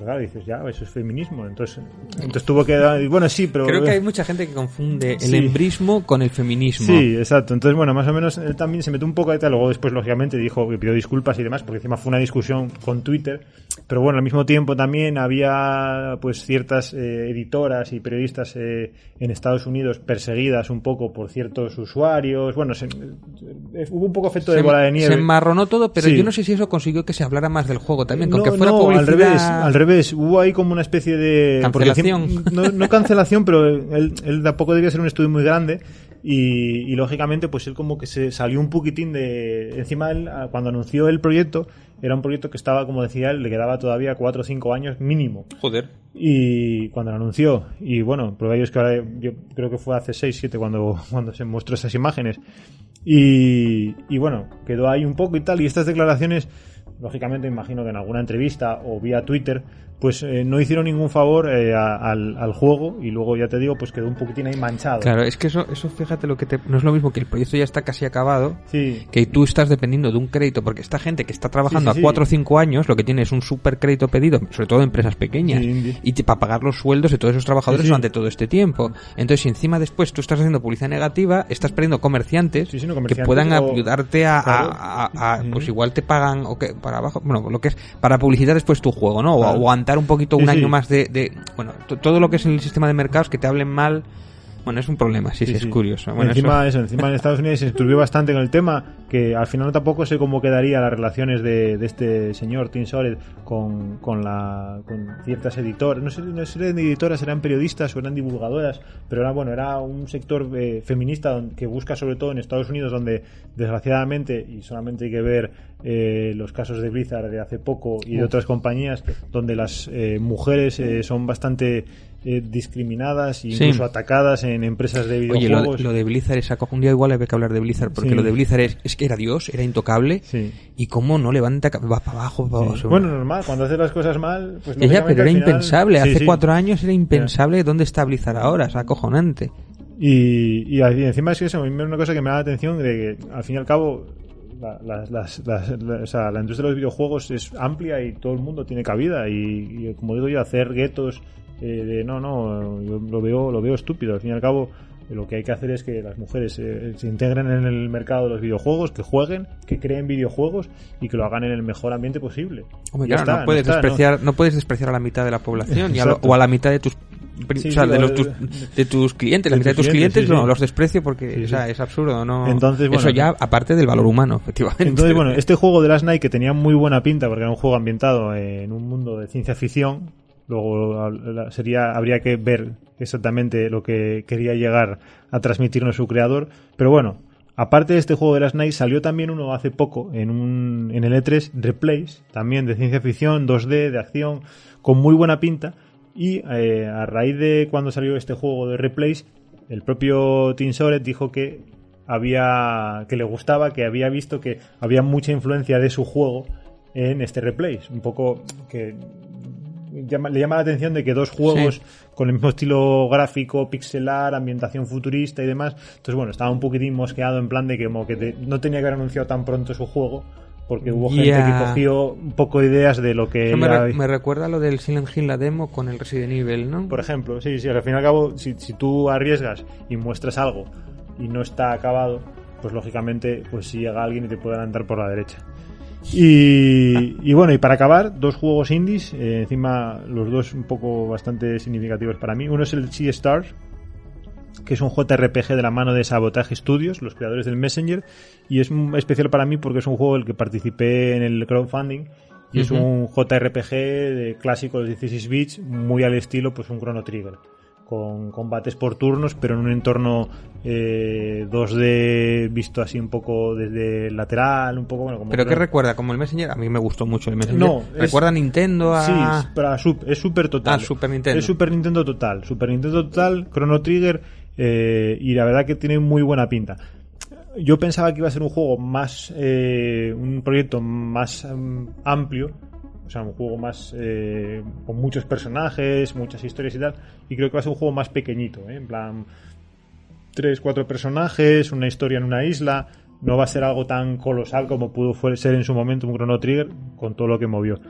S2: Pero claro, dices, ya, eso es feminismo. Entonces, entonces tuvo que dar, bueno, sí, pero...
S1: Creo que hay mucha gente que confunde el
S2: Sí.
S1: embrismo con el feminismo.
S2: Sí, exacto. Entonces, bueno, más o menos él también se metió un poco de tal. Luego, después, lógicamente, dijo que pidió disculpas y demás, porque encima fue una discusión con Twitter. Pero bueno, al mismo tiempo también había, pues, ciertas eh, editoras y periodistas eh, en Estados Unidos perseguidas un poco por ciertos usuarios. Bueno, se- eh, hubo un poco efecto de
S1: Se,
S2: bola de nieve.
S1: se enmarronó todo, pero
S2: Sí.
S1: yo no sé si eso consiguió que se hablara más del juego también, con
S2: No,
S1: que fuera
S2: no,
S1: publicidad.
S2: al revés, al revés. Hubo ahí como una especie de...
S1: Cancelación.
S2: no, no cancelación, pero él, él tampoco debía ser un estudio muy grande. y, lógicamente pues él como que se salió un poquitín de encima él, cuando anunció el proyecto era un proyecto que estaba como decía él le quedaba todavía 4 o 5 años mínimo
S1: joder
S2: y cuando lo anunció y bueno prueba ellos que ahora yo creo que fue hace 6 7 cuando cuando se mostró esas imágenes y, y bueno quedó ahí un poco y tal y estas declaraciones lógicamente imagino que en alguna entrevista o vía Twitter pues eh, no hicieron ningún favor eh, al, al, juego y luego ya te digo pues quedó un poquitín ahí manchado.
S1: Claro es que eso eso fíjate lo que te no es lo mismo que el proyecto ya está casi acabado
S2: sí.
S1: que tú estás dependiendo de un crédito porque esta gente que está trabajando a 4 o 5 años lo que tiene es un super crédito pedido sobre todo empresas pequeñas y te, para pagar los sueldos de todos esos trabajadores durante todo este tiempo. Entonces si encima después tú estás haciendo publicidad negativa estás perdiendo comerciantes, que puedan ayudarte a, a, pues igual te pagan o que para abajo bueno lo que es para publicitar después tu juego no o aguantar un poquito un año más de, de bueno, todo lo que es el sistema de mercados que te hablen mal bueno, es un problema, sí, sí, es curioso. Bueno,
S2: encima, eso... encima en Estados Unidos se estudió bastante con el tema, que al final tampoco sé cómo quedaría las relaciones de, de este señor, Tim Solid, con, con, la, con ciertas editoras. No sé, no sé eran editoras, eran periodistas o eran divulgadoras, pero era, bueno, era un sector eh, feminista que busca sobre todo en Estados Unidos, donde desgraciadamente, y solamente hay que ver eh, los casos de Blizzard de hace poco y de otras compañías, donde las eh, mujeres son bastante eh, discriminadas e incluso atacadas en empresas de videojuegos.
S1: Oye, lo, de Blizzard es un día igual hay que hablar de Blizzard porque lo de Blizzard es, que era Dios, era intocable. Y cómo no levanta, va para abajo.
S2: Bueno, normal, cuando hace las cosas mal, pues
S1: Ella, pero era impensable, hace cuatro años era impensable dónde está Blizzard ahora, es acojonante.
S2: Y, y, encima es que eso, a mí es una cosa que me da la atención de que al fin y al cabo la, la, industria de los videojuegos es amplia y todo el mundo tiene cabida y, y como digo yo, hacer guetos eh, de no, no, yo lo veo, lo veo estúpido. Al fin y al cabo, lo que hay que hacer es que las mujeres eh, se integren en el mercado de los videojuegos, que jueguen, que creen videojuegos y que lo hagan en el mejor ambiente posible.
S1: no, puedes despreciar, ¿no? puedes despreciar a la mitad de la población o a la mitad de tus de, tus, clientes, la mitad de tus clientes, no, los desprecio porque es absurdo, no.
S2: Entonces,
S1: Eso ya aparte del valor humano, efectivamente.
S2: Entonces, bueno, este juego de Last Night que tenía muy buena pinta porque era un juego ambientado en un mundo de ciencia ficción, Luego sería, habría que ver exactamente lo que quería llegar a transmitirnos su creador. Pero bueno, aparte de este juego de las Night, salió también uno hace poco en, un, en el E3, Replace, también de ciencia ficción, 2D, de acción, con muy buena pinta. Y eh, a raíz de cuando salió este juego de Replace, el propio Tim Soret dijo que había que le gustaba, que había visto que había mucha influencia de su juego en este Replace. Un poco que le llama la atención de que dos juegos con el mismo estilo gráfico, pixelar, ambientación futurista y demás. Entonces, bueno, estaba un poquitín mosqueado en plan de que como que no tenía que haber anunciado tan pronto su juego porque hubo gente que cogió un poco ideas de lo que
S1: me, recuerda lo del Silent Hill la demo con el Resident Evil, ¿no?
S2: Por ejemplo, sí, sí, al fin y al cabo, si, si tú arriesgas y muestras algo y no está acabado, pues lógicamente, pues si llega alguien y te puede andar por la derecha. Y, bueno, y para acabar, dos juegos indies, eh, encima los dos un poco bastante significativos para mí. Uno es el Sea Stars, que es un JRPG de la mano de Sabotage Studios, los creadores del Messenger, y es especial para mí porque es un juego en el que participé en el crowdfunding y es un JRPG de clásico de 16 bits, muy al estilo pues un Chrono Trigger con combates por turnos, pero en un entorno eh, 2D visto así un poco desde lateral, un poco bueno.
S1: Como ¿Pero qué recuerda? ¿Como el Messenger? A mí me gustó mucho el Messenger. No, ¿Recuerda a Nintendo? A...
S2: Sí, pero es Super Total.
S1: Ah, Super Nintendo.
S2: Es Super Nintendo Total. Super Nintendo Total, Chrono Trigger, eh, y la verdad que tiene muy buena pinta. Yo pensaba que iba a ser un juego más, eh, un proyecto más mm, amplio, o sea, un juego más eh, con muchos personajes, muchas historias y tal. Y creo que va a ser un juego más pequeñito, ¿eh? en plan tres, cuatro personajes, una historia en una isla. No va a ser algo tan colosal como pudo ser en su momento un Chrono Trigger con todo lo que movió.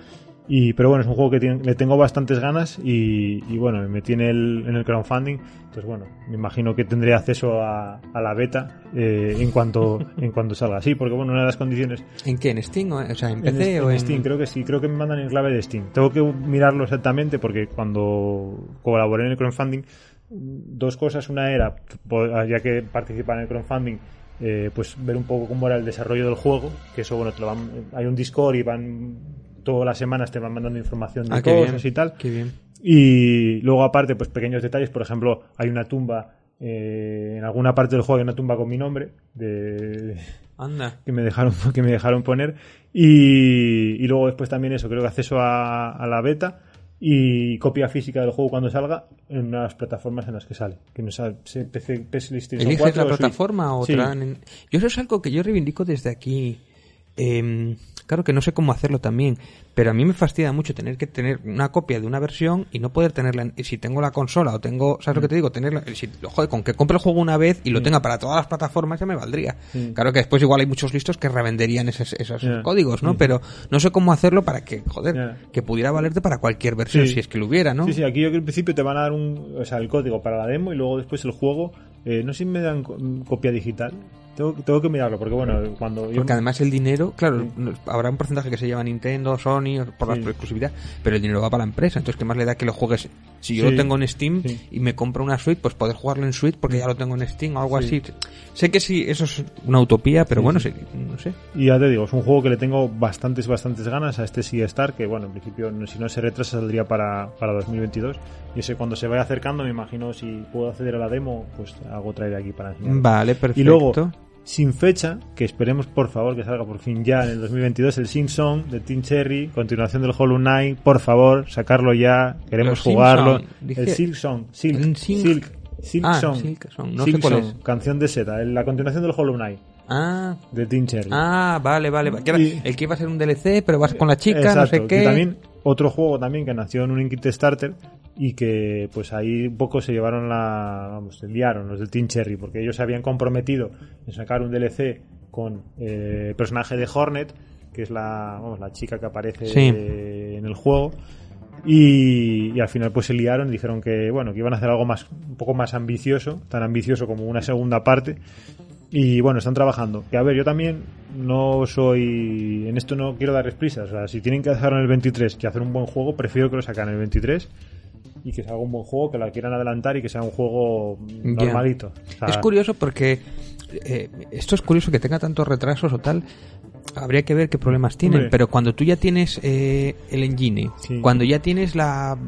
S2: Y, pero bueno, es un juego que le tengo bastantes ganas y, bueno, me tiene el, en el crowdfunding. Entonces, bueno, me imagino que tendré acceso a, la beta eh, en cuanto *laughs* en cuanto salga. Sí, porque bueno, una de las condiciones.
S1: ¿En qué? ¿En Steam? O sea, ¿en PC
S2: en,
S1: o
S2: en Steam? Creo que sí, creo que me mandan en clave de Steam. Tengo que mirarlo exactamente porque cuando colaboré en el crowdfunding, dos cosas. Una era, ya que participar en el crowdfunding, eh, pues ver un poco cómo era el desarrollo del juego, que eso, bueno, te lo van, hay un Discord y van todas las semanas te van mandando información de ah, cosas y tal.
S1: Qué bien.
S2: Y luego aparte, pues pequeños detalles, por ejemplo, hay una tumba eh, en alguna parte del juego hay una tumba con mi nombre de,
S1: Anda. *laughs*
S2: que me dejaron que me dejaron poner y, y luego después también eso creo que acceso a, a la beta y copia física del juego cuando salga en las plataformas en las que sale que no sabe si PC, PlayStation
S1: ¿Eliges
S2: 4
S1: la
S2: o
S1: plataforma o
S2: Sí.
S1: en- Yo eso es algo que yo reivindico desde aquí. Em, claro que no sé cómo hacerlo también, pero a mí me fastidia mucho tener que tener una copia de una versión y no poder tenerla. en- si tengo la consola o tengo, ¿sabes lo que te digo? Tenerla, si, joder, con que compre el juego una vez y lo tenga para todas las plataformas ya me valdría.
S2: Sí.
S1: Claro que después igual hay muchos listos que revenderían esos, códigos, ¿no?
S2: Sí.
S1: Pero no sé cómo hacerlo para que, joder, que pudiera valerte para cualquier versión,
S2: Sí.
S1: si es que lo hubiera, ¿no?
S2: Sí, sí, aquí yo que al principio te van a dar un, o sea, el código para la demo y luego después el juego. eh, no sé si me dan co- copia digital. Tengo, tengo que mirarlo porque, bueno, cuando. yo-
S1: Porque además el dinero, claro,
S2: Sí.
S1: habrá un porcentaje que se lleva Nintendo, Sony, por la
S2: Sí.
S1: exclusividad, pero el dinero va para la empresa. Entonces, ¿qué más le da que lo juegues? Si yo
S2: Sí.
S1: lo tengo en Steam y me compro una Switch, pues poder jugarlo en Switch porque ya lo tengo en Steam o algo
S2: Sí.
S1: así. Sé que sí, eso es una utopía, pero bueno,
S2: sí.
S1: no sé.
S2: Y ya te digo, es un juego que le tengo bastantes, bastantes ganas a este Sea Star, que bueno, en principio, si no se retrasa, saldría para, para 2022. Y ese cuando se vaya acercando, me imagino si puedo acceder a la demo, pues hago traer aquí para enseñar.
S1: Vale, perfecto.
S2: Y luego, sin fecha, que esperemos por favor que salga por fin ya en el 2022, el Sing Song de Team Cherry, continuación del Hollow Knight, por favor, sacarlo ya, queremos
S1: Los
S2: jugarlo.
S1: Song, dije-
S2: El Silk Song, Silk,
S1: ¿Un Sing-
S2: Silk, Silk
S1: Ah,
S2: Song.
S1: Silk Song, no
S2: Silk
S1: sé cuál
S2: Song,
S1: es.
S2: canción de Seta, la continuación del Hollow Knight
S1: Ah,
S2: de Team Cherry.
S1: ah, vale, vale.
S2: Y-
S1: el que iba a ser un DLC, pero vas con la chica, no sé qué.
S2: también otro juego también que nació en un Kickstarter y que pues ahí un poco se llevaron la vamos se liaron los del Team Cherry porque ellos se habían comprometido en sacar un DLC con eh, el personaje de Hornet que es la vamos, la chica que aparece
S1: Sí.
S2: eh, en el juego y, y al final pues se liaron y dijeron que bueno que iban a hacer algo más un poco más ambicioso tan ambicioso como una segunda parte y bueno, están trabajando. Que a ver, yo también no soy. En esto no quiero darles prisas. O sea, si tienen que hacerlo en el 23 y hacer un buen juego, prefiero que lo sacan en el 23 y que se haga un buen juego, que la quieran adelantar y que sea un juego normalito. O sea,
S1: Es curioso porque eh, esto es curioso que tenga tantos retrasos o tal. Habría que ver qué problemas tienen,
S2: Hombre.
S1: pero cuando tú ya tienes eh, el engine,
S2: Sí.
S1: cuando ya tienes la,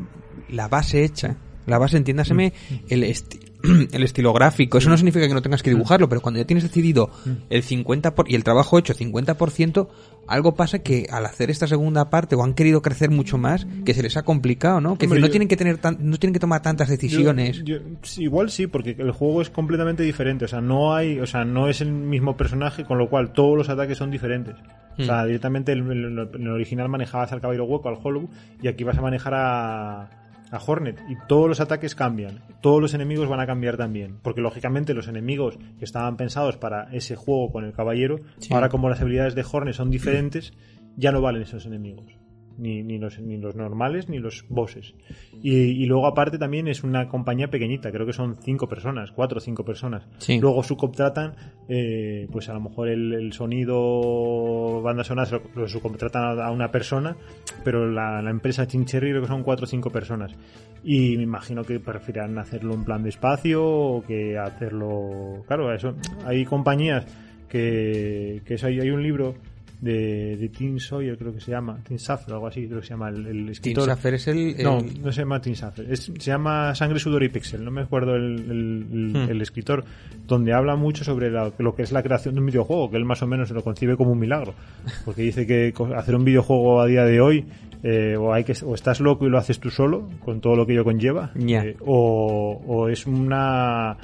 S1: la base hecha, la base, entiéndaseme,
S2: Mm.
S1: el, *clears throat* el estilo gráfico, eso no significa que no tengas que
S2: Mm.
S1: dibujarlo, pero cuando ya tienes decidido el 50% por- y el trabajo hecho 50%, algo pasa que al hacer esta segunda parte o han querido crecer mucho más, que se les ha complicado, ¿no? Que
S2: Hombre,
S1: no
S2: yo-
S1: tienen que tener tan- no tienen que tomar tantas decisiones.
S2: yo- igual sí, porque el juego es completamente diferente. O sea, no hay, o sea, no es el mismo personaje, con lo cual todos los ataques son diferentes. O sea, directamente en el, el original manejabas al caballero hueco, al Hollow, y aquí vas a manejar a, a Hornet. Y todos los ataques cambian. Todos los enemigos van a cambiar también. Porque lógicamente los enemigos que estaban pensados para ese juego con el caballero,
S1: Sí.
S2: ahora como las habilidades de Hornet son diferentes, ya no valen esos enemigos. Ni, ni, los, ni los normales ni los bosses. Y, y luego aparte también es una compañía pequeñita, creo que son cinco personas, cuatro o cinco personas.
S1: Sí.
S2: Luego subcontratan, eh, pues a lo mejor el, el sonido, banda sonora, lo, lo subcontratan a, una persona, pero la, la empresa Chincherry creo que son cuatro o cinco personas. Y me imagino que preferirán hacerlo en plan de espacio o que hacerlo... Claro, eso hay compañías que, que eso, hay, hay un libro de, de Tim Sawyer, creo que se llama, Tim Saffer, algo así, creo que se llama el, el
S1: Tim
S2: escritor.
S1: Safer es el, el-
S2: No, no se llama Tim Safer. Es- se llama Sangre, Sudor y Pixel. No me acuerdo el, el- el-
S1: Hmm.
S2: el escritor. Donde habla mucho sobre la- lo que es la creación de un videojuego. Que él más o menos se lo concibe como un milagro. Porque dice que hacer un videojuego a día de hoy. eh, o, hay que, o estás loco y lo haces tú solo. Con todo lo que ello conlleva. Eh, o, o es una.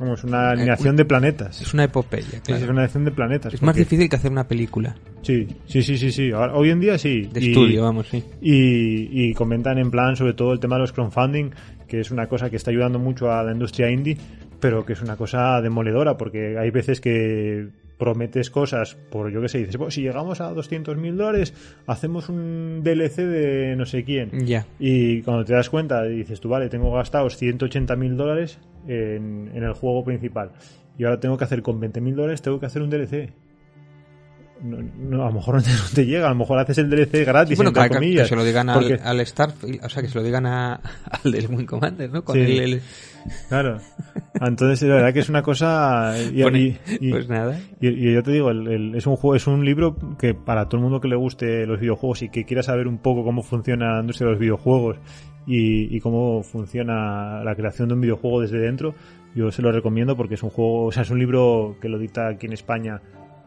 S2: Vamos, una
S1: Eh,
S2: alineación de planetas.
S1: es una epopeya,
S2: Sí,
S1: claro.
S2: es una alineación de planetas.
S1: Es más
S2: porque-
S1: difícil que hacer una película
S2: Sí, sí, sí, sí. sí. Ahora- hoy en día sí.
S1: de
S2: Y-
S1: estudio, vamos, sí.
S2: y, y comentan en plan sobre todo el tema de los crowdfunding, que es una cosa que está ayudando mucho a la industria indie, pero que es una cosa demoledora, porque hay veces que prometes cosas por, yo qué sé, dices, "Bueno, si llegamos a 200 mil dólares, hacemos un DLC de no sé quién.
S1: Ya.
S2: Y cuando te das cuenta, dices tú, vale, tengo gastados 180 mil dólares en, en el juego principal. Y ahora tengo que hacer con 20 mil dólares, tengo que hacer un DLC. No, no, a lo mejor *laughs* no te, no te llega, a lo mejor haces el DLC gratis,
S1: bueno,
S2: entre
S1: que, se lo digan al,
S2: porque-
S1: al Starfield, o sea, que se lo digan a- *laughs* al del Wing Commander, ¿no? Con
S2: Sí.
S1: el, el-
S2: Claro. Entonces, la verdad que es una cosa. Y,
S1: Pone- *laughs*
S2: y- y-
S1: pues nada.
S2: y- y yo te digo, el- el- es un juego, es un libro que para todo el mundo que le guste los videojuegos y que quiera saber un poco cómo funciona la industria de los videojuegos y, y cómo funciona la creación de un videojuego desde dentro, Yo se lo recomiendo porque es un juego, o sea, es un libro que lo dicta aquí en España,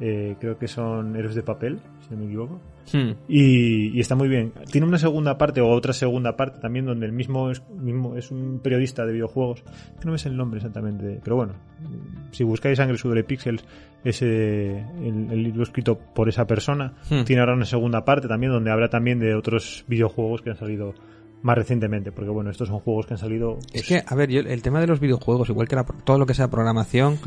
S2: eh, creo que son Héroes de Papel, si no me equivoco.
S1: Hmm.
S2: Y, y está muy bien. Tiene una segunda parte o otra segunda parte también donde el mismo es, mismo es un periodista de videojuegos, que no me sé el nombre exactamente, pero bueno, si buscáis Sangre, Sudor y Pixels, es eh, el, el libro escrito por esa persona.
S1: Hmm.
S2: Tiene ahora una segunda parte también donde habla también de otros videojuegos que han salido más recientemente, porque bueno, estos son juegos que han salido...
S1: Es
S2: pues,
S1: que, a ver, yo, el tema de los videojuegos, igual que la- todo lo que sea programación,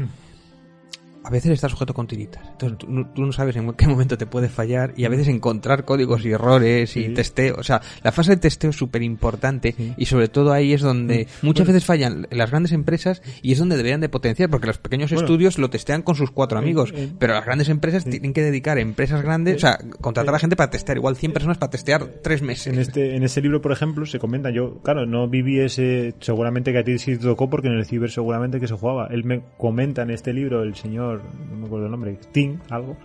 S1: a veces está sujeto con tiritas. Entonces tú, no- tú no sabes en qué momento te puede fallar y a veces encontrar códigos y errores y testeo. O sea, la fase de testeo es súper importante
S2: Sí.
S1: y sobre todo ahí es donde muchas
S2: Bueno.
S1: veces fallan las grandes empresas y es donde deberían de potenciar porque los pequeños
S2: Bueno.
S1: estudios lo testean con sus cuatro amigos.
S2: eh,
S1: Pero las grandes empresas
S2: sí.
S1: tienen que dedicar a empresas grandes, o sea, contratar a gente para testear, igual 100 personas para testear tres meses.
S2: En este, en ese libro, por ejemplo, se comenta, yo, claro, no viví ese, seguramente que a ti sí te tocó porque en el ciber seguramente que se jugaba. Él me comenta en este libro, el señor, no me acuerdo el nombre, Tim, algo,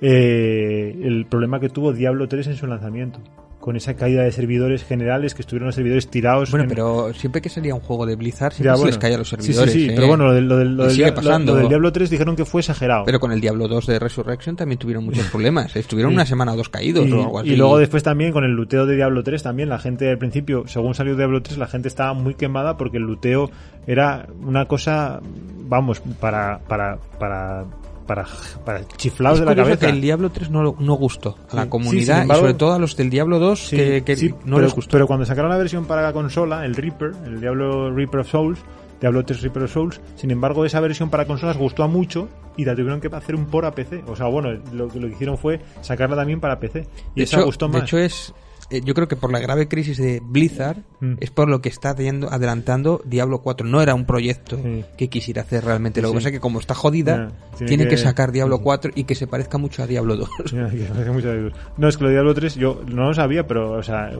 S2: eh, el problema que tuvo Diablo 3 en su lanzamiento. Con esa caída de servidores generales que estuvieron los servidores tirados.
S1: Bueno,
S2: en-
S1: pero siempre que salía un juego de Blizzard, siempre
S2: Ya,
S1: se
S2: bueno.
S1: les caía a los
S2: Sí, sí,
S1: servidores.
S2: sí,
S1: ¿eh?
S2: pero bueno, lo del, lo del- lo
S1: Y
S2: del
S1: sigue
S2: Dia- lo-
S1: pasando.
S2: lo del Diablo 3 dijeron que fue exagerado.
S1: Pero con el Diablo 2 de Resurrection también tuvieron muchos *laughs* problemas. Estuvieron una semana o dos caídos
S2: y,
S1: o algo así.
S2: y luego después también con el luteo de Diablo 3 también la gente al principio, según salió Diablo 3, la gente estaba muy quemada porque el luteo era una cosa, vamos, para para para para, para chiflados
S1: Es
S2: de la cabeza.
S1: que el Diablo 3 no, no gustó a la comunidad
S2: embargo-
S1: y sobre todo a los del Diablo 2
S2: Sí,
S1: que, que
S2: sí,
S1: no
S2: pero,
S1: les gustó.
S2: pero cuando sacaron la versión para la consola, el Reaper, el Diablo Reaper of Souls, Diablo 3 Reaper of Souls, sin embargo esa versión para consolas gustó a mucho y la tuvieron que hacer un por a PC. O sea, bueno, lo que lo que hicieron fue sacarla también para PC. Y
S1: de,
S2: esa
S1: hecho,
S2: gustó
S1: de
S2: más.
S1: hecho es eh, yo creo que por la grave crisis de Blizzard
S2: Mm.
S1: es por lo que está yendo- adelantando Diablo 4. No era un proyecto
S2: Sí.
S1: que quisiera hacer realmente. Lo que
S2: sí.
S1: pasa es que como está jodida,
S2: tiene
S1: tiene que,
S2: que-
S1: sacar Diablo 4 y que se parezca mucho a Diablo 2. *laughs*
S2: Ya, que me hace mucha ilusión. No, es que lo de Diablo 3 yo no lo sabía, pero, o sea,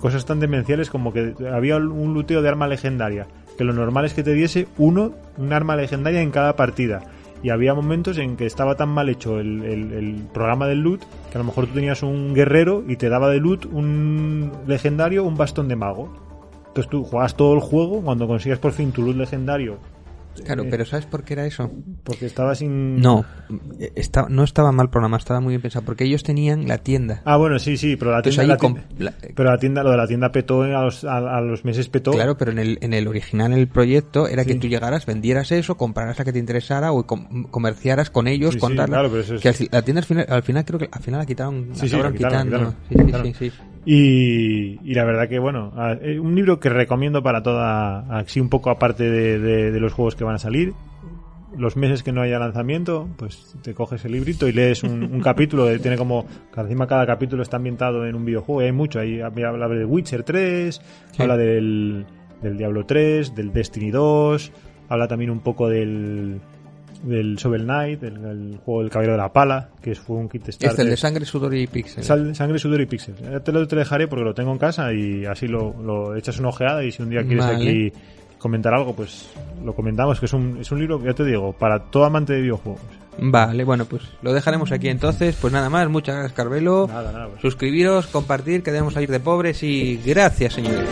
S2: cosas tan demenciales como que había un luteo de arma legendaria. Que lo normal es que te diese uno, un arma legendaria en cada partida. Y había momentos en que estaba tan mal hecho el, el- programa del loot que a lo mejor tú tenías un guerrero y te daba de loot un legendario, un bastón de mago. Entonces tú jugabas todo el juego, cuando consigues por fin tu loot legendario,
S1: Claro,
S2: Eh,
S1: pero ¿sabes por qué era eso?
S2: porque estaba sin...
S1: No, eh, está, no estaba mal programado, estaba muy bien pensado, porque ellos tenían la tienda.
S2: Ah, bueno, sí, sí, pero la tienda, la
S1: la-
S2: pero la tienda, lo de la tienda petó a los, a, a los meses petó.
S1: Claro, pero en el, en el original, en el proyecto, era que
S2: Sí.
S1: tú llegaras, vendieras eso, compraras la que te interesara o com- comerciaras con ellos,
S2: Sí, sí,
S1: contarla.
S2: claro, pero eso es-
S1: Que al, la tienda al final, al final creo que al final la quitaron, la
S2: Sí, sí, la
S1: quitando.
S2: quitaron,
S1: Sí, sí, sí, sí.
S2: Y, y la verdad que, bueno, eh, un libro que recomiendo para toda, así un poco aparte de, de- de los juegos que van a salir. Los meses que no haya lanzamiento, pues te coges el librito y lees un, un *laughs* capítulo. eh, Tiene como, encima cada capítulo está ambientado en un videojuego y hay mucho. Ahí habla habla de Witcher 3,
S1: Sí.
S2: habla del, del Diablo 3, del Destiny 2, habla también un poco del, del Shovel Knight, el, el juego del Caballero de la Pala, que fue un kit
S1: Este, el de sangre, sudor y pixel.
S2: Sal- sangre, sudor y píxeles. Ya te lo te dejaré porque lo tengo en casa y así lo, lo echas una ojeada y si un día quieres
S1: Vale.
S2: aquí comentar algo, pues lo comentamos, que es un, es un libro ya te digo, para todo amante de videojuegos.
S1: Vale, bueno, pues lo dejaremos aquí entonces. Pues nada más, muchas gracias, Carvelo.
S2: Nada, nada. pues.
S1: Suscribiros, compartir, que debemos salir de pobres y gracias, señores.